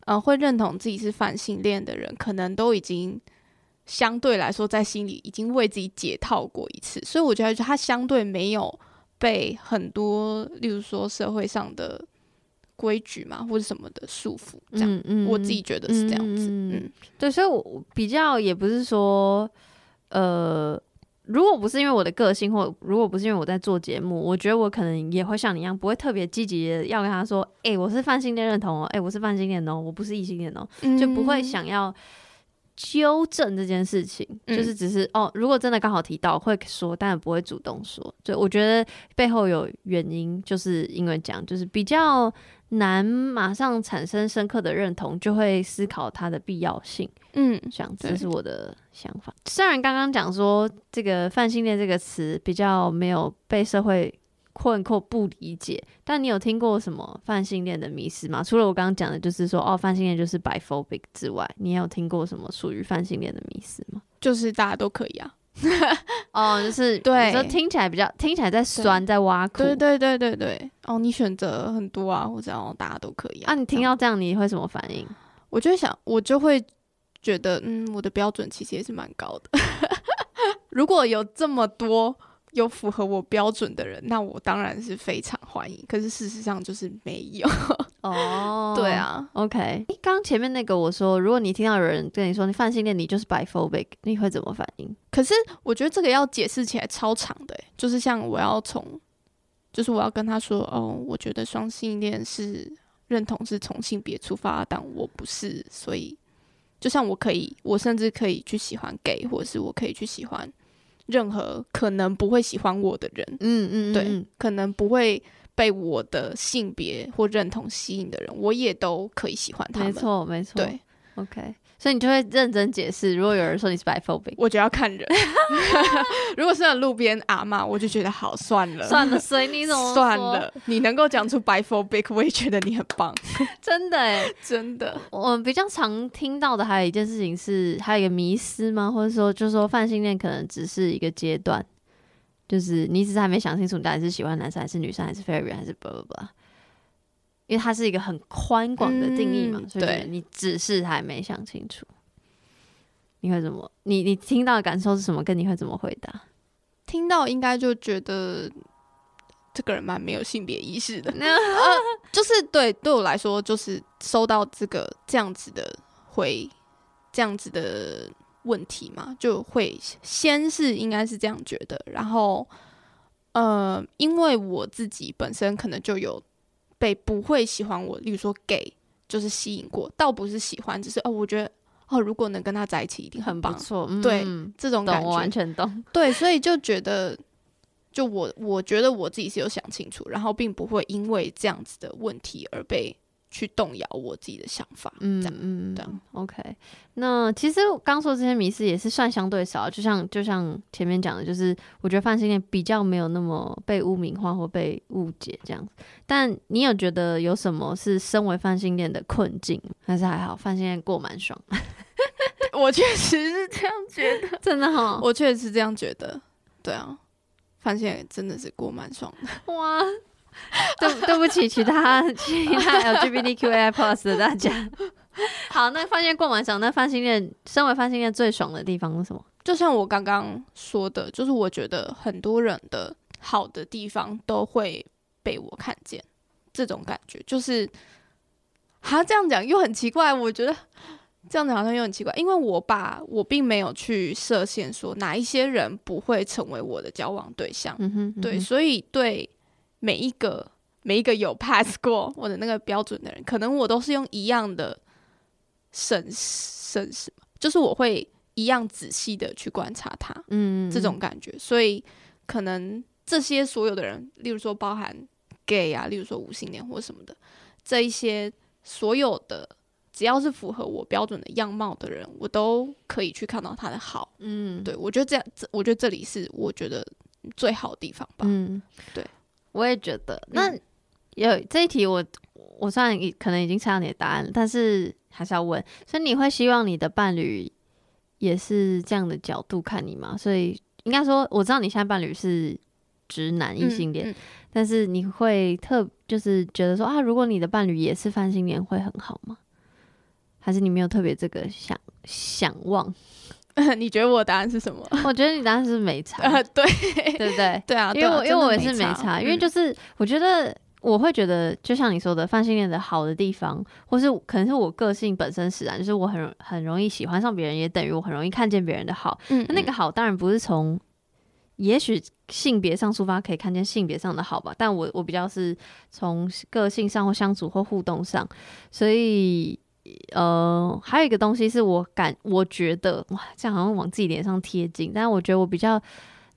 呃，会认同自己是反性恋的人，可能都已经相对来说在心里已经为自己解套过一次，所以我觉得他相对没有被很多，例如说社会上的。规矩嘛，或者什么的束缚，这样，嗯嗯、我自己觉得是这样子。嗯，嗯对，所以我比较也不是说，呃，如果不是因为我的个性，或如果不是因为我在做节目，我觉得我可能也会像你一样，不会特别积极的要跟他说，哎、欸，我是泛性恋认同哦，哎、欸，我是泛性恋哦，我不是异性恋哦，嗯、就不会想要纠正这件事情，嗯、就是只是哦，如果真的刚好提到会说，但也不会主动说。就我觉得背后有原因，就是因为这样，就是比较。难马上产生深刻的认同，就会思考它的必要性。嗯，这样，这是我的想法。虽然刚刚讲说这个泛性恋这个词比较没有被社会困惑不理解，但你有听过什么泛性恋的迷思吗？除了我刚刚讲的，就是说哦，泛性恋就是 biphobic 之外，你有听过什么属于泛性恋的迷思吗？就是大家都可以啊。哦，就是对，就听起来比较听起来在酸，在挖苦，对对对对对。哦，你选择很多啊，或者哦，大家都可以啊。啊，你听到这样，你会什么反应？我就想，我就会觉得，嗯，我的标准其实也是蛮高的。如果有这么多。有符合我标准的人，那我当然是非常欢迎。可是事实上就是没有哦。对啊，OK。诶，刚刚前面那个我说，如果你听到有人跟你说你泛性恋，你就是 biphobic，你会怎么反应？可是我觉得这个要解释起来超长的，就是像我要从，就是我要跟他说，哦，我觉得双性恋是认同是从性别出发，但我不是，所以就像我可以，我甚至可以去喜欢 gay，或者是我可以去喜欢。任何可能不会喜欢我的人，嗯嗯，嗯对，可能不会被我的性别或认同吸引的人，我也都可以喜欢他们。没错，没错。对，OK。所以你就会认真解释，如果有人说你是 biphobic，我就要看人。如果是在路边阿嬷，我就觉得好算了，算了，随你怎么算了。你能够讲出 biphobic，我也觉得你很棒，真的哎，真的。我比较常听到的还有一件事情是，还有一个迷思吗？或者说，就是说泛性恋可能只是一个阶段，就是你只是还没想清楚，你到底是喜欢男生还是女生，还是 fairy 还是 blah blah blah。因为它是一个很宽广的定义嘛，嗯、所以对你只是还没想清楚，你会怎么？你你听到的感受是什么？跟你会怎么回答？听到应该就觉得这个人蛮没有性别意识的，呃、就是对对我来说，就是收到这个这样子的回这样子的问题嘛，就会先是应该是这样觉得，然后呃，因为我自己本身可能就有。被不会喜欢我，例如说 gay，就是吸引过，倒不是喜欢，只是哦，我觉得哦，如果能跟他在一起，一定很棒，很不错。对，嗯、这种感觉我完全懂。对，所以就觉得，就我我觉得我自己是有想清楚，然后并不会因为这样子的问题而被。去动摇我自己的想法，嗯嗯，这样 OK。那其实刚说这些迷思也是算相对少，就像就像前面讲的，就是我觉得泛性恋比较没有那么被污名化或被误解这样子。但你有觉得有什么是身为泛性恋的困境，还是还好？泛性恋过蛮爽，我确实是这样觉得，真的哈，我确实是这样觉得。对啊，泛性恋真的是过蛮爽的，哇。对，对不起，其他其他 LGBTQI plus 的大家。好，那发现过蛮爽。那泛性恋，身为泛性恋最爽的地方是什么？就像我刚刚说的，就是我觉得很多人的好的地方都会被我看见，这种感觉就是，他这样讲又很奇怪。我觉得这样子好像又很奇怪，因为我把我并没有去设限，说哪一些人不会成为我的交往对象。嗯哼，嗯哼，对，所以对。每一个每一个有 pass 过我的那个标准的人，可能我都是用一样的审审视，就是我会一样仔细的去观察他，嗯，这种感觉。所以可能这些所有的人，例如说包含 gay 啊，例如说无性恋或什么的，这一些所有的只要是符合我标准的样貌的人，我都可以去看到他的好。嗯，对，我觉得这样，这我觉得这里是我觉得最好的地方吧。嗯，对。我也觉得，那有这一题我，我我虽然可能已经猜到你的答案，但是还是要问。所以你会希望你的伴侣也是这样的角度看你吗？所以应该说，我知道你现在伴侣是直男异性恋，嗯嗯、但是你会特就是觉得说啊，如果你的伴侣也是泛性恋，会很好吗？还是你没有特别这个想想望？你觉得我的答案是什么？我觉得你答案是没差，呃、对对不对？对啊，因为我因为我也是没差，因为就是我觉得我会觉得，就像你说的，泛性恋的好的地方，或是可能是我个性本身使然，就是我很很容易喜欢上别人，也等于我很容易看见别人的好。嗯，那那个好当然不是从也许性别上出发可以看见性别上的好吧，但我我比较是从个性上或相处或互动上，所以。呃，还有一个东西是我感，我觉得哇，这样好像往自己脸上贴金。但是我觉得我比较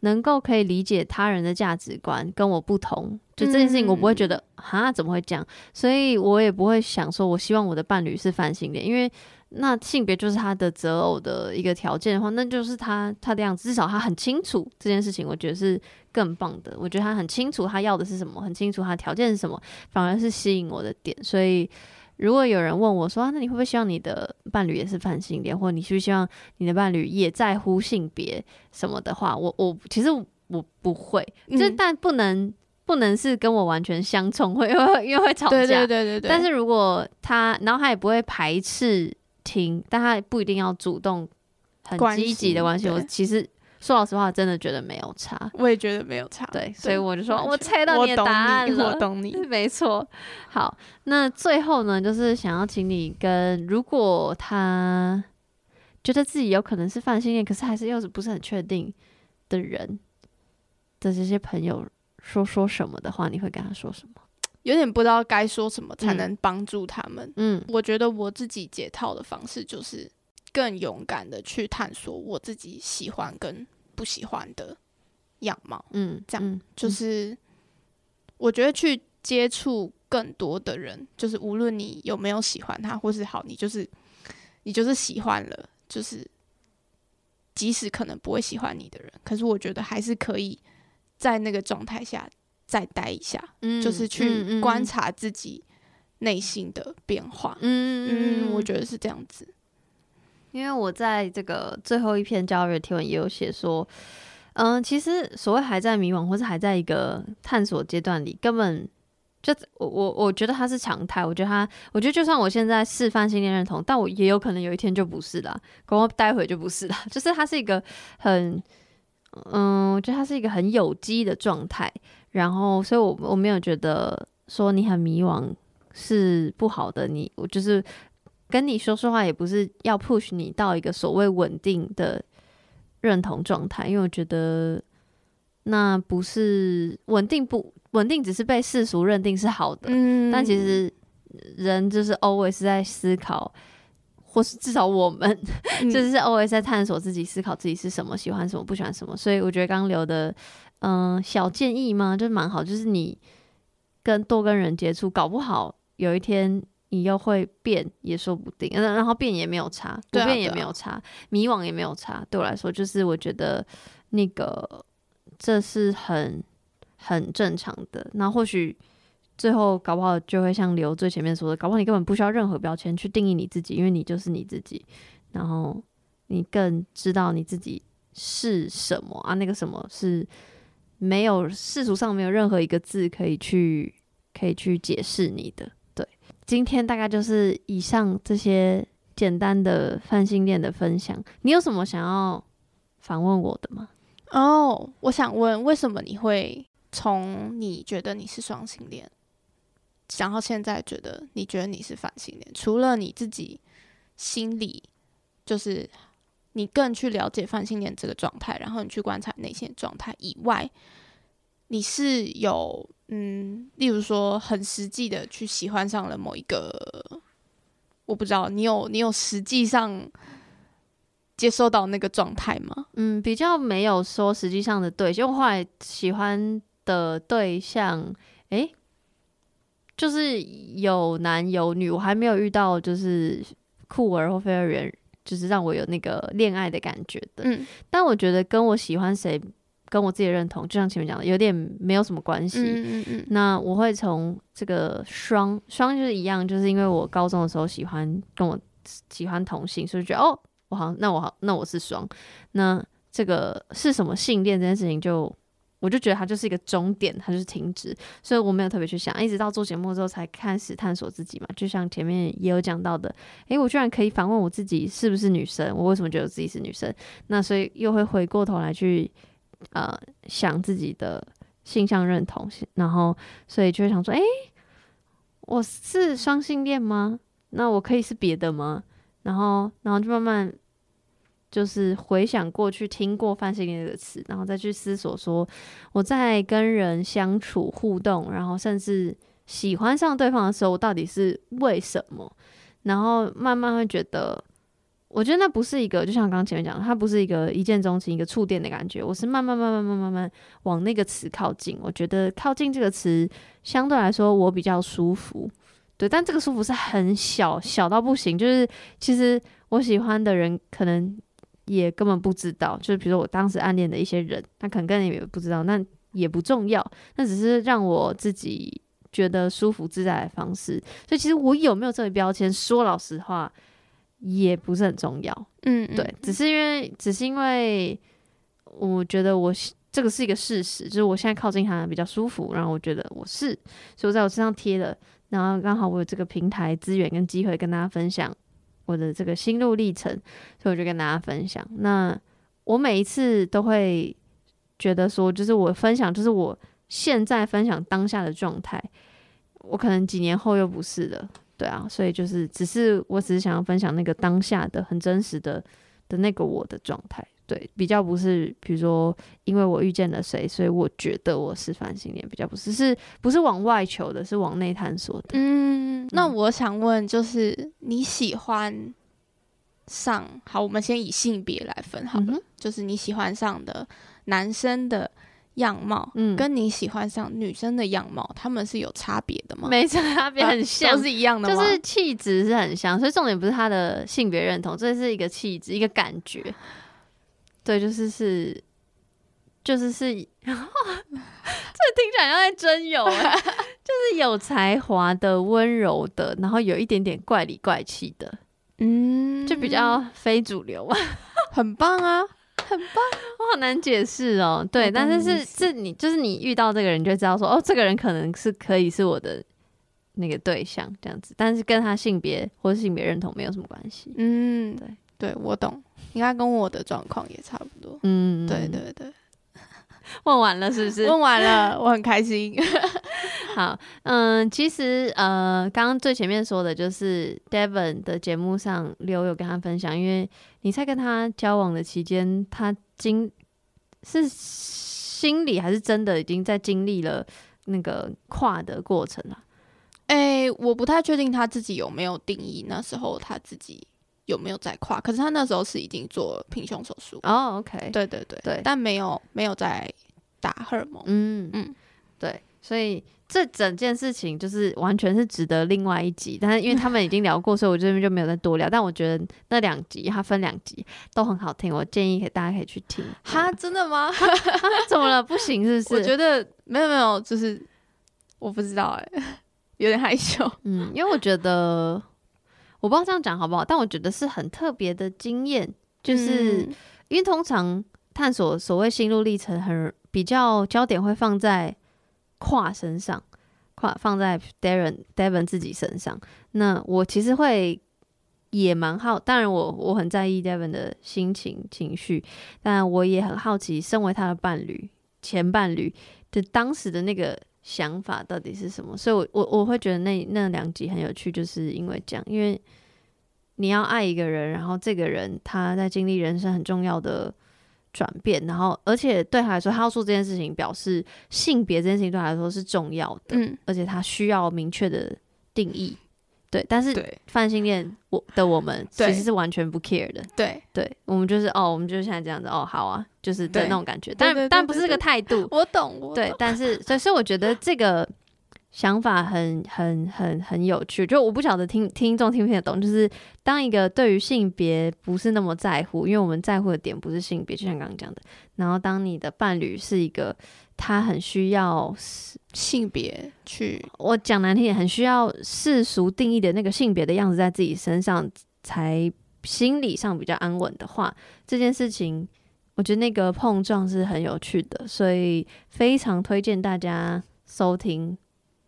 能够可以理解他人的价值观跟我不同，就这件事情我不会觉得哈、嗯、怎么会这样，所以我也不会想说我希望我的伴侣是泛性恋，因为那性别就是他的择偶的一个条件的话，那就是他他的样子，至少他很清楚这件事情，我觉得是更棒的。我觉得他很清楚他要的是什么，很清楚他的条件是什么，反而是吸引我的点，所以。如果有人问我说，啊，那你会不会希望你的伴侣也是泛性恋，或者你是不是希望你的伴侣也在乎性别什么的话，我我其实我不会，嗯、就但不能不能是跟我完全相冲，会 因为因为会吵架，对对对对对。但是如果他，然后他也不会排斥听，但他不一定要主动很积极的关系，我其实。说老实话，真的觉得没有差。我也觉得没有差。对，所以我就说，我猜到你的答案了。我懂你，没错。好，那最后呢，就是想要请你跟，如果他觉得自己有可能是泛性恋，可是还是又是不是很确定的人的这些朋友说说什么的话，你会跟他说什么？有点不知道该说什么才能帮助他们。嗯，我觉得我自己解套的方式就是。更勇敢的去探索我自己喜欢跟不喜欢的样貌，嗯，这样、嗯、就是我觉得去接触更多的人，就是无论你有没有喜欢他，或是好，你就是你就是喜欢了，就是即使可能不会喜欢你的人，可是我觉得还是可以在那个状态下再待一下，嗯，就是去观察自己内心的变化，嗯嗯，我觉得是这样子。因为我在这个最后一篇交友贴文也有写说，嗯，其实所谓还在迷惘，或是还在一个探索阶段里，根本就我我我觉得它是常态。我觉得它，我觉得就算我现在示范性恋认同，但我也有可能有一天就不是了，可能待会就不是了。就是它是一个很，嗯，我觉得它是一个很有机的状态。然后，所以我我没有觉得说你很迷惘是不好的。你我就是跟你说说话，也不是要 push 你到一个所谓稳定的。认同状态，因为我觉得那不是稳定不稳定，只是被世俗认定是好的。嗯，但其实人就是 always 在思考，或是至少我们、嗯、就是 always 在探索自己，思考自己是什么，喜欢什么，不喜欢什么。所以我觉得刚留的嗯、呃、小建议嘛，就蛮好，就是你跟多跟人接触，搞不好有一天。你又会变也说不定，然后变也没有差，不变也没有差，迷惘也没有差。对我来说，就是我觉得那个这是很很正常的。那或许最后搞不好就会像刘最前面说的，搞不好你根本不需要任何标签去定义你自己，因为你就是你自己。然后你更知道你自己是什么啊，那个什么是没有世俗上没有任何一个字可以去可以去解释你的。今天大概就是以上这些简单的泛性恋的分享。你有什么想要反问我的吗？哦我想问，为什么你会从你觉得你是双性恋，想到现在觉得你觉得你是泛性恋？除了你自己心里，就是你更去了解泛性恋这个状态，然后你去观察内心状态以外，你是有。嗯，例如说，很实际的去喜欢上了某一个，我不知道你有你有实际上接受到那个状态吗？嗯，比较没有说实际上的对象，后来喜欢的对象，诶，就是有男有女，我还没有遇到就是酷儿或非二元，就是让我有那个恋爱的感觉的。嗯，但我觉得跟我喜欢谁。跟我自己的认同，就像前面讲的，有点没有什么关系。嗯嗯嗯。那我会从这个双双就是一样，就是因为我高中的时候喜欢跟我喜欢同性，所以觉得哦，我好，那我好，那我是双。那这个是什么性恋这件事情就，就我就觉得它就是一个终点，它就是停止。所以我没有特别去想，一直到做节目之后才开始探索自己嘛。就像前面也有讲到的，诶，我居然可以反问我自己是不是女生？我为什么觉得自己是女生？那所以又会回过头来去。呃，想自己的性向认同，然后所以就会想说，诶，我是双性恋吗？那我可以是别的吗？然后，然后就慢慢就是回想过去听过泛性恋这个词，然后再去思索说，我在跟人相处互动，然后甚至喜欢上对方的时候，我到底是为什么？然后慢慢会觉得。我觉得那不是一个，就像刚刚前面讲的，它不是一个一见钟情、一个触电的感觉。我是慢慢、慢慢、慢慢、慢慢往那个词靠近。我觉得“靠近”这个词相对来说我比较舒服，对。但这个舒服是很小小到不行，就是其实我喜欢的人可能也根本不知道。就是比如说我当时暗恋的一些人，他可能根本也不知道，那也不重要。那只是让我自己觉得舒服自在的方式。所以其实我有没有这个标签，说老实话。也不是很重要，嗯，对，只是因为，只是因为，我觉得我这个是一个事实，就是我现在靠近他比较舒服，然后我觉得我是，所以我在我身上贴了，然后刚好我有这个平台资源跟机会跟大家分享我的这个心路历程，所以我就跟大家分享。那我每一次都会觉得说，就是我分享，就是我现在分享当下的状态，我可能几年后又不是了。对啊，所以就是，只是我只是想要分享那个当下的很真实的的那个我的状态，对，比较不是，比如说因为我遇见了谁，所以我觉得我是反性恋，比较不是，是不是往外求的，是往内探索的。嗯，那我想问，就是你喜欢上，好，我们先以性别来分好了，嗯，就是你喜欢上的男生的。样貌，嗯，跟你喜欢上女生的样貌，他们是有差别的吗？没差别，很像，都是一样的吗？就是气质是很像，所以重点不是他的性别认同，这是一个气质，一个感觉。对，就是是，就是是，这听起来像在真有，就是有才华的、温柔的，然后有一点点怪里怪气的，嗯，就比较非主流，很棒啊。很棒，我好难解释哦。对，但是是是你就是你遇到这个人，就知道说哦，这个人可能是可以是我的那个对象这样子，但是跟他性别或是性别认同没有什么关系。嗯，对，对我懂，应该跟我的状况也差不多。嗯，对对对。问完了是不是？问完了，我很开心。好，嗯，其实呃，刚刚最前面说的就是 Devon 的节目上，刘有跟他分享，因为你在跟他交往的期间，他经是心里还是真的已经在经历了那个跨的过程了。哎、欸，我不太确定他自己有没有定义那时候他自己有没有在跨，可是他那时候是已经做平胸手术。哦、oh，OK，对对对对，但没有没有在。打荷尔蒙，嗯嗯，对，所以这整件事情就是完全是值得另外一集，但是因为他们已经聊过，所以我这边就没有再多聊。但我觉得那两集它分两集都很好听，我建议给大家可以去听。哈，真的吗？怎么了？不行是不是？我觉得没有没有，就是我不知道哎、欸，有点害羞。嗯，因为我觉得我不知道这样讲好不好，但我觉得是很特别的经验，就是、嗯、因为通常探索所谓心路历程很。比较焦点会放在跨身上，跨放在 Darren Devon 自己身上。那我其实会也蛮好，当然我我很在意 Devon 的心情情绪，但我也很好奇，身为他的伴侣前伴侣的当时的那个想法到底是什么。所以我，我我我会觉得那那两集很有趣，就是因为这样，因为你要爱一个人，然后这个人他在经历人生很重要的。转变，然后而且对他来说，他要做这件事情，表示性别这件事情对他来说是重要的，嗯，而且他需要明确的定义，对。但是泛性恋我的我们其实是完全不 care 的，对对，我们就是哦，我们就是现在这样子，哦，好啊，就是的那种感觉，但但不是这个态度，我懂，我懂，对，但是所以所以我觉得这个。想法很很很很有趣，就我不晓得听听众听不听得懂，就是当一个对于性别不是那么在乎，因为我们在乎的点不是性别，就像刚刚讲的。然后当你的伴侣是一个他很需要性别去，我讲难听点，很需要世俗定义的那个性别的样子在自己身上，才心理上比较安稳的话，这件事情我觉得那个碰撞是很有趣的，所以非常推荐大家收听。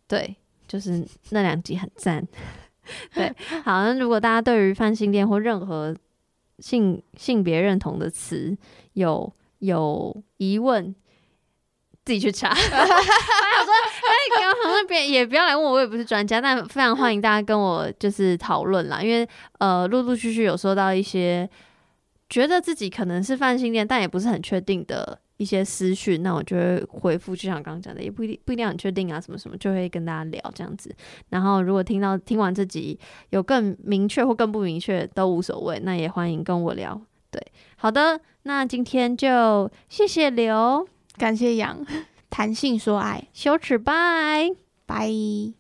对，就是那两集很赞。对，好，那如果大家对于泛性恋或任何性性别认同的词有有疑问，自己去查。我想说，哎，刚好像别也不要来问我，我也不是专家，但非常欢迎大家跟我就是讨论啦。因为呃，陆陆续续有收到一些觉得自己可能是泛性恋，但也不是很确定的。一些私讯，那我就会回复，就像刚刚讲的，也不一定不一定很确定啊，什么什么，就会跟大家聊这样子。然后如果听到听完这集有更明确或更不明确都无所谓，那也欢迎跟我聊。对，好的，那今天就谢谢刘，感谢杨，弹性说爱，羞耻，拜拜。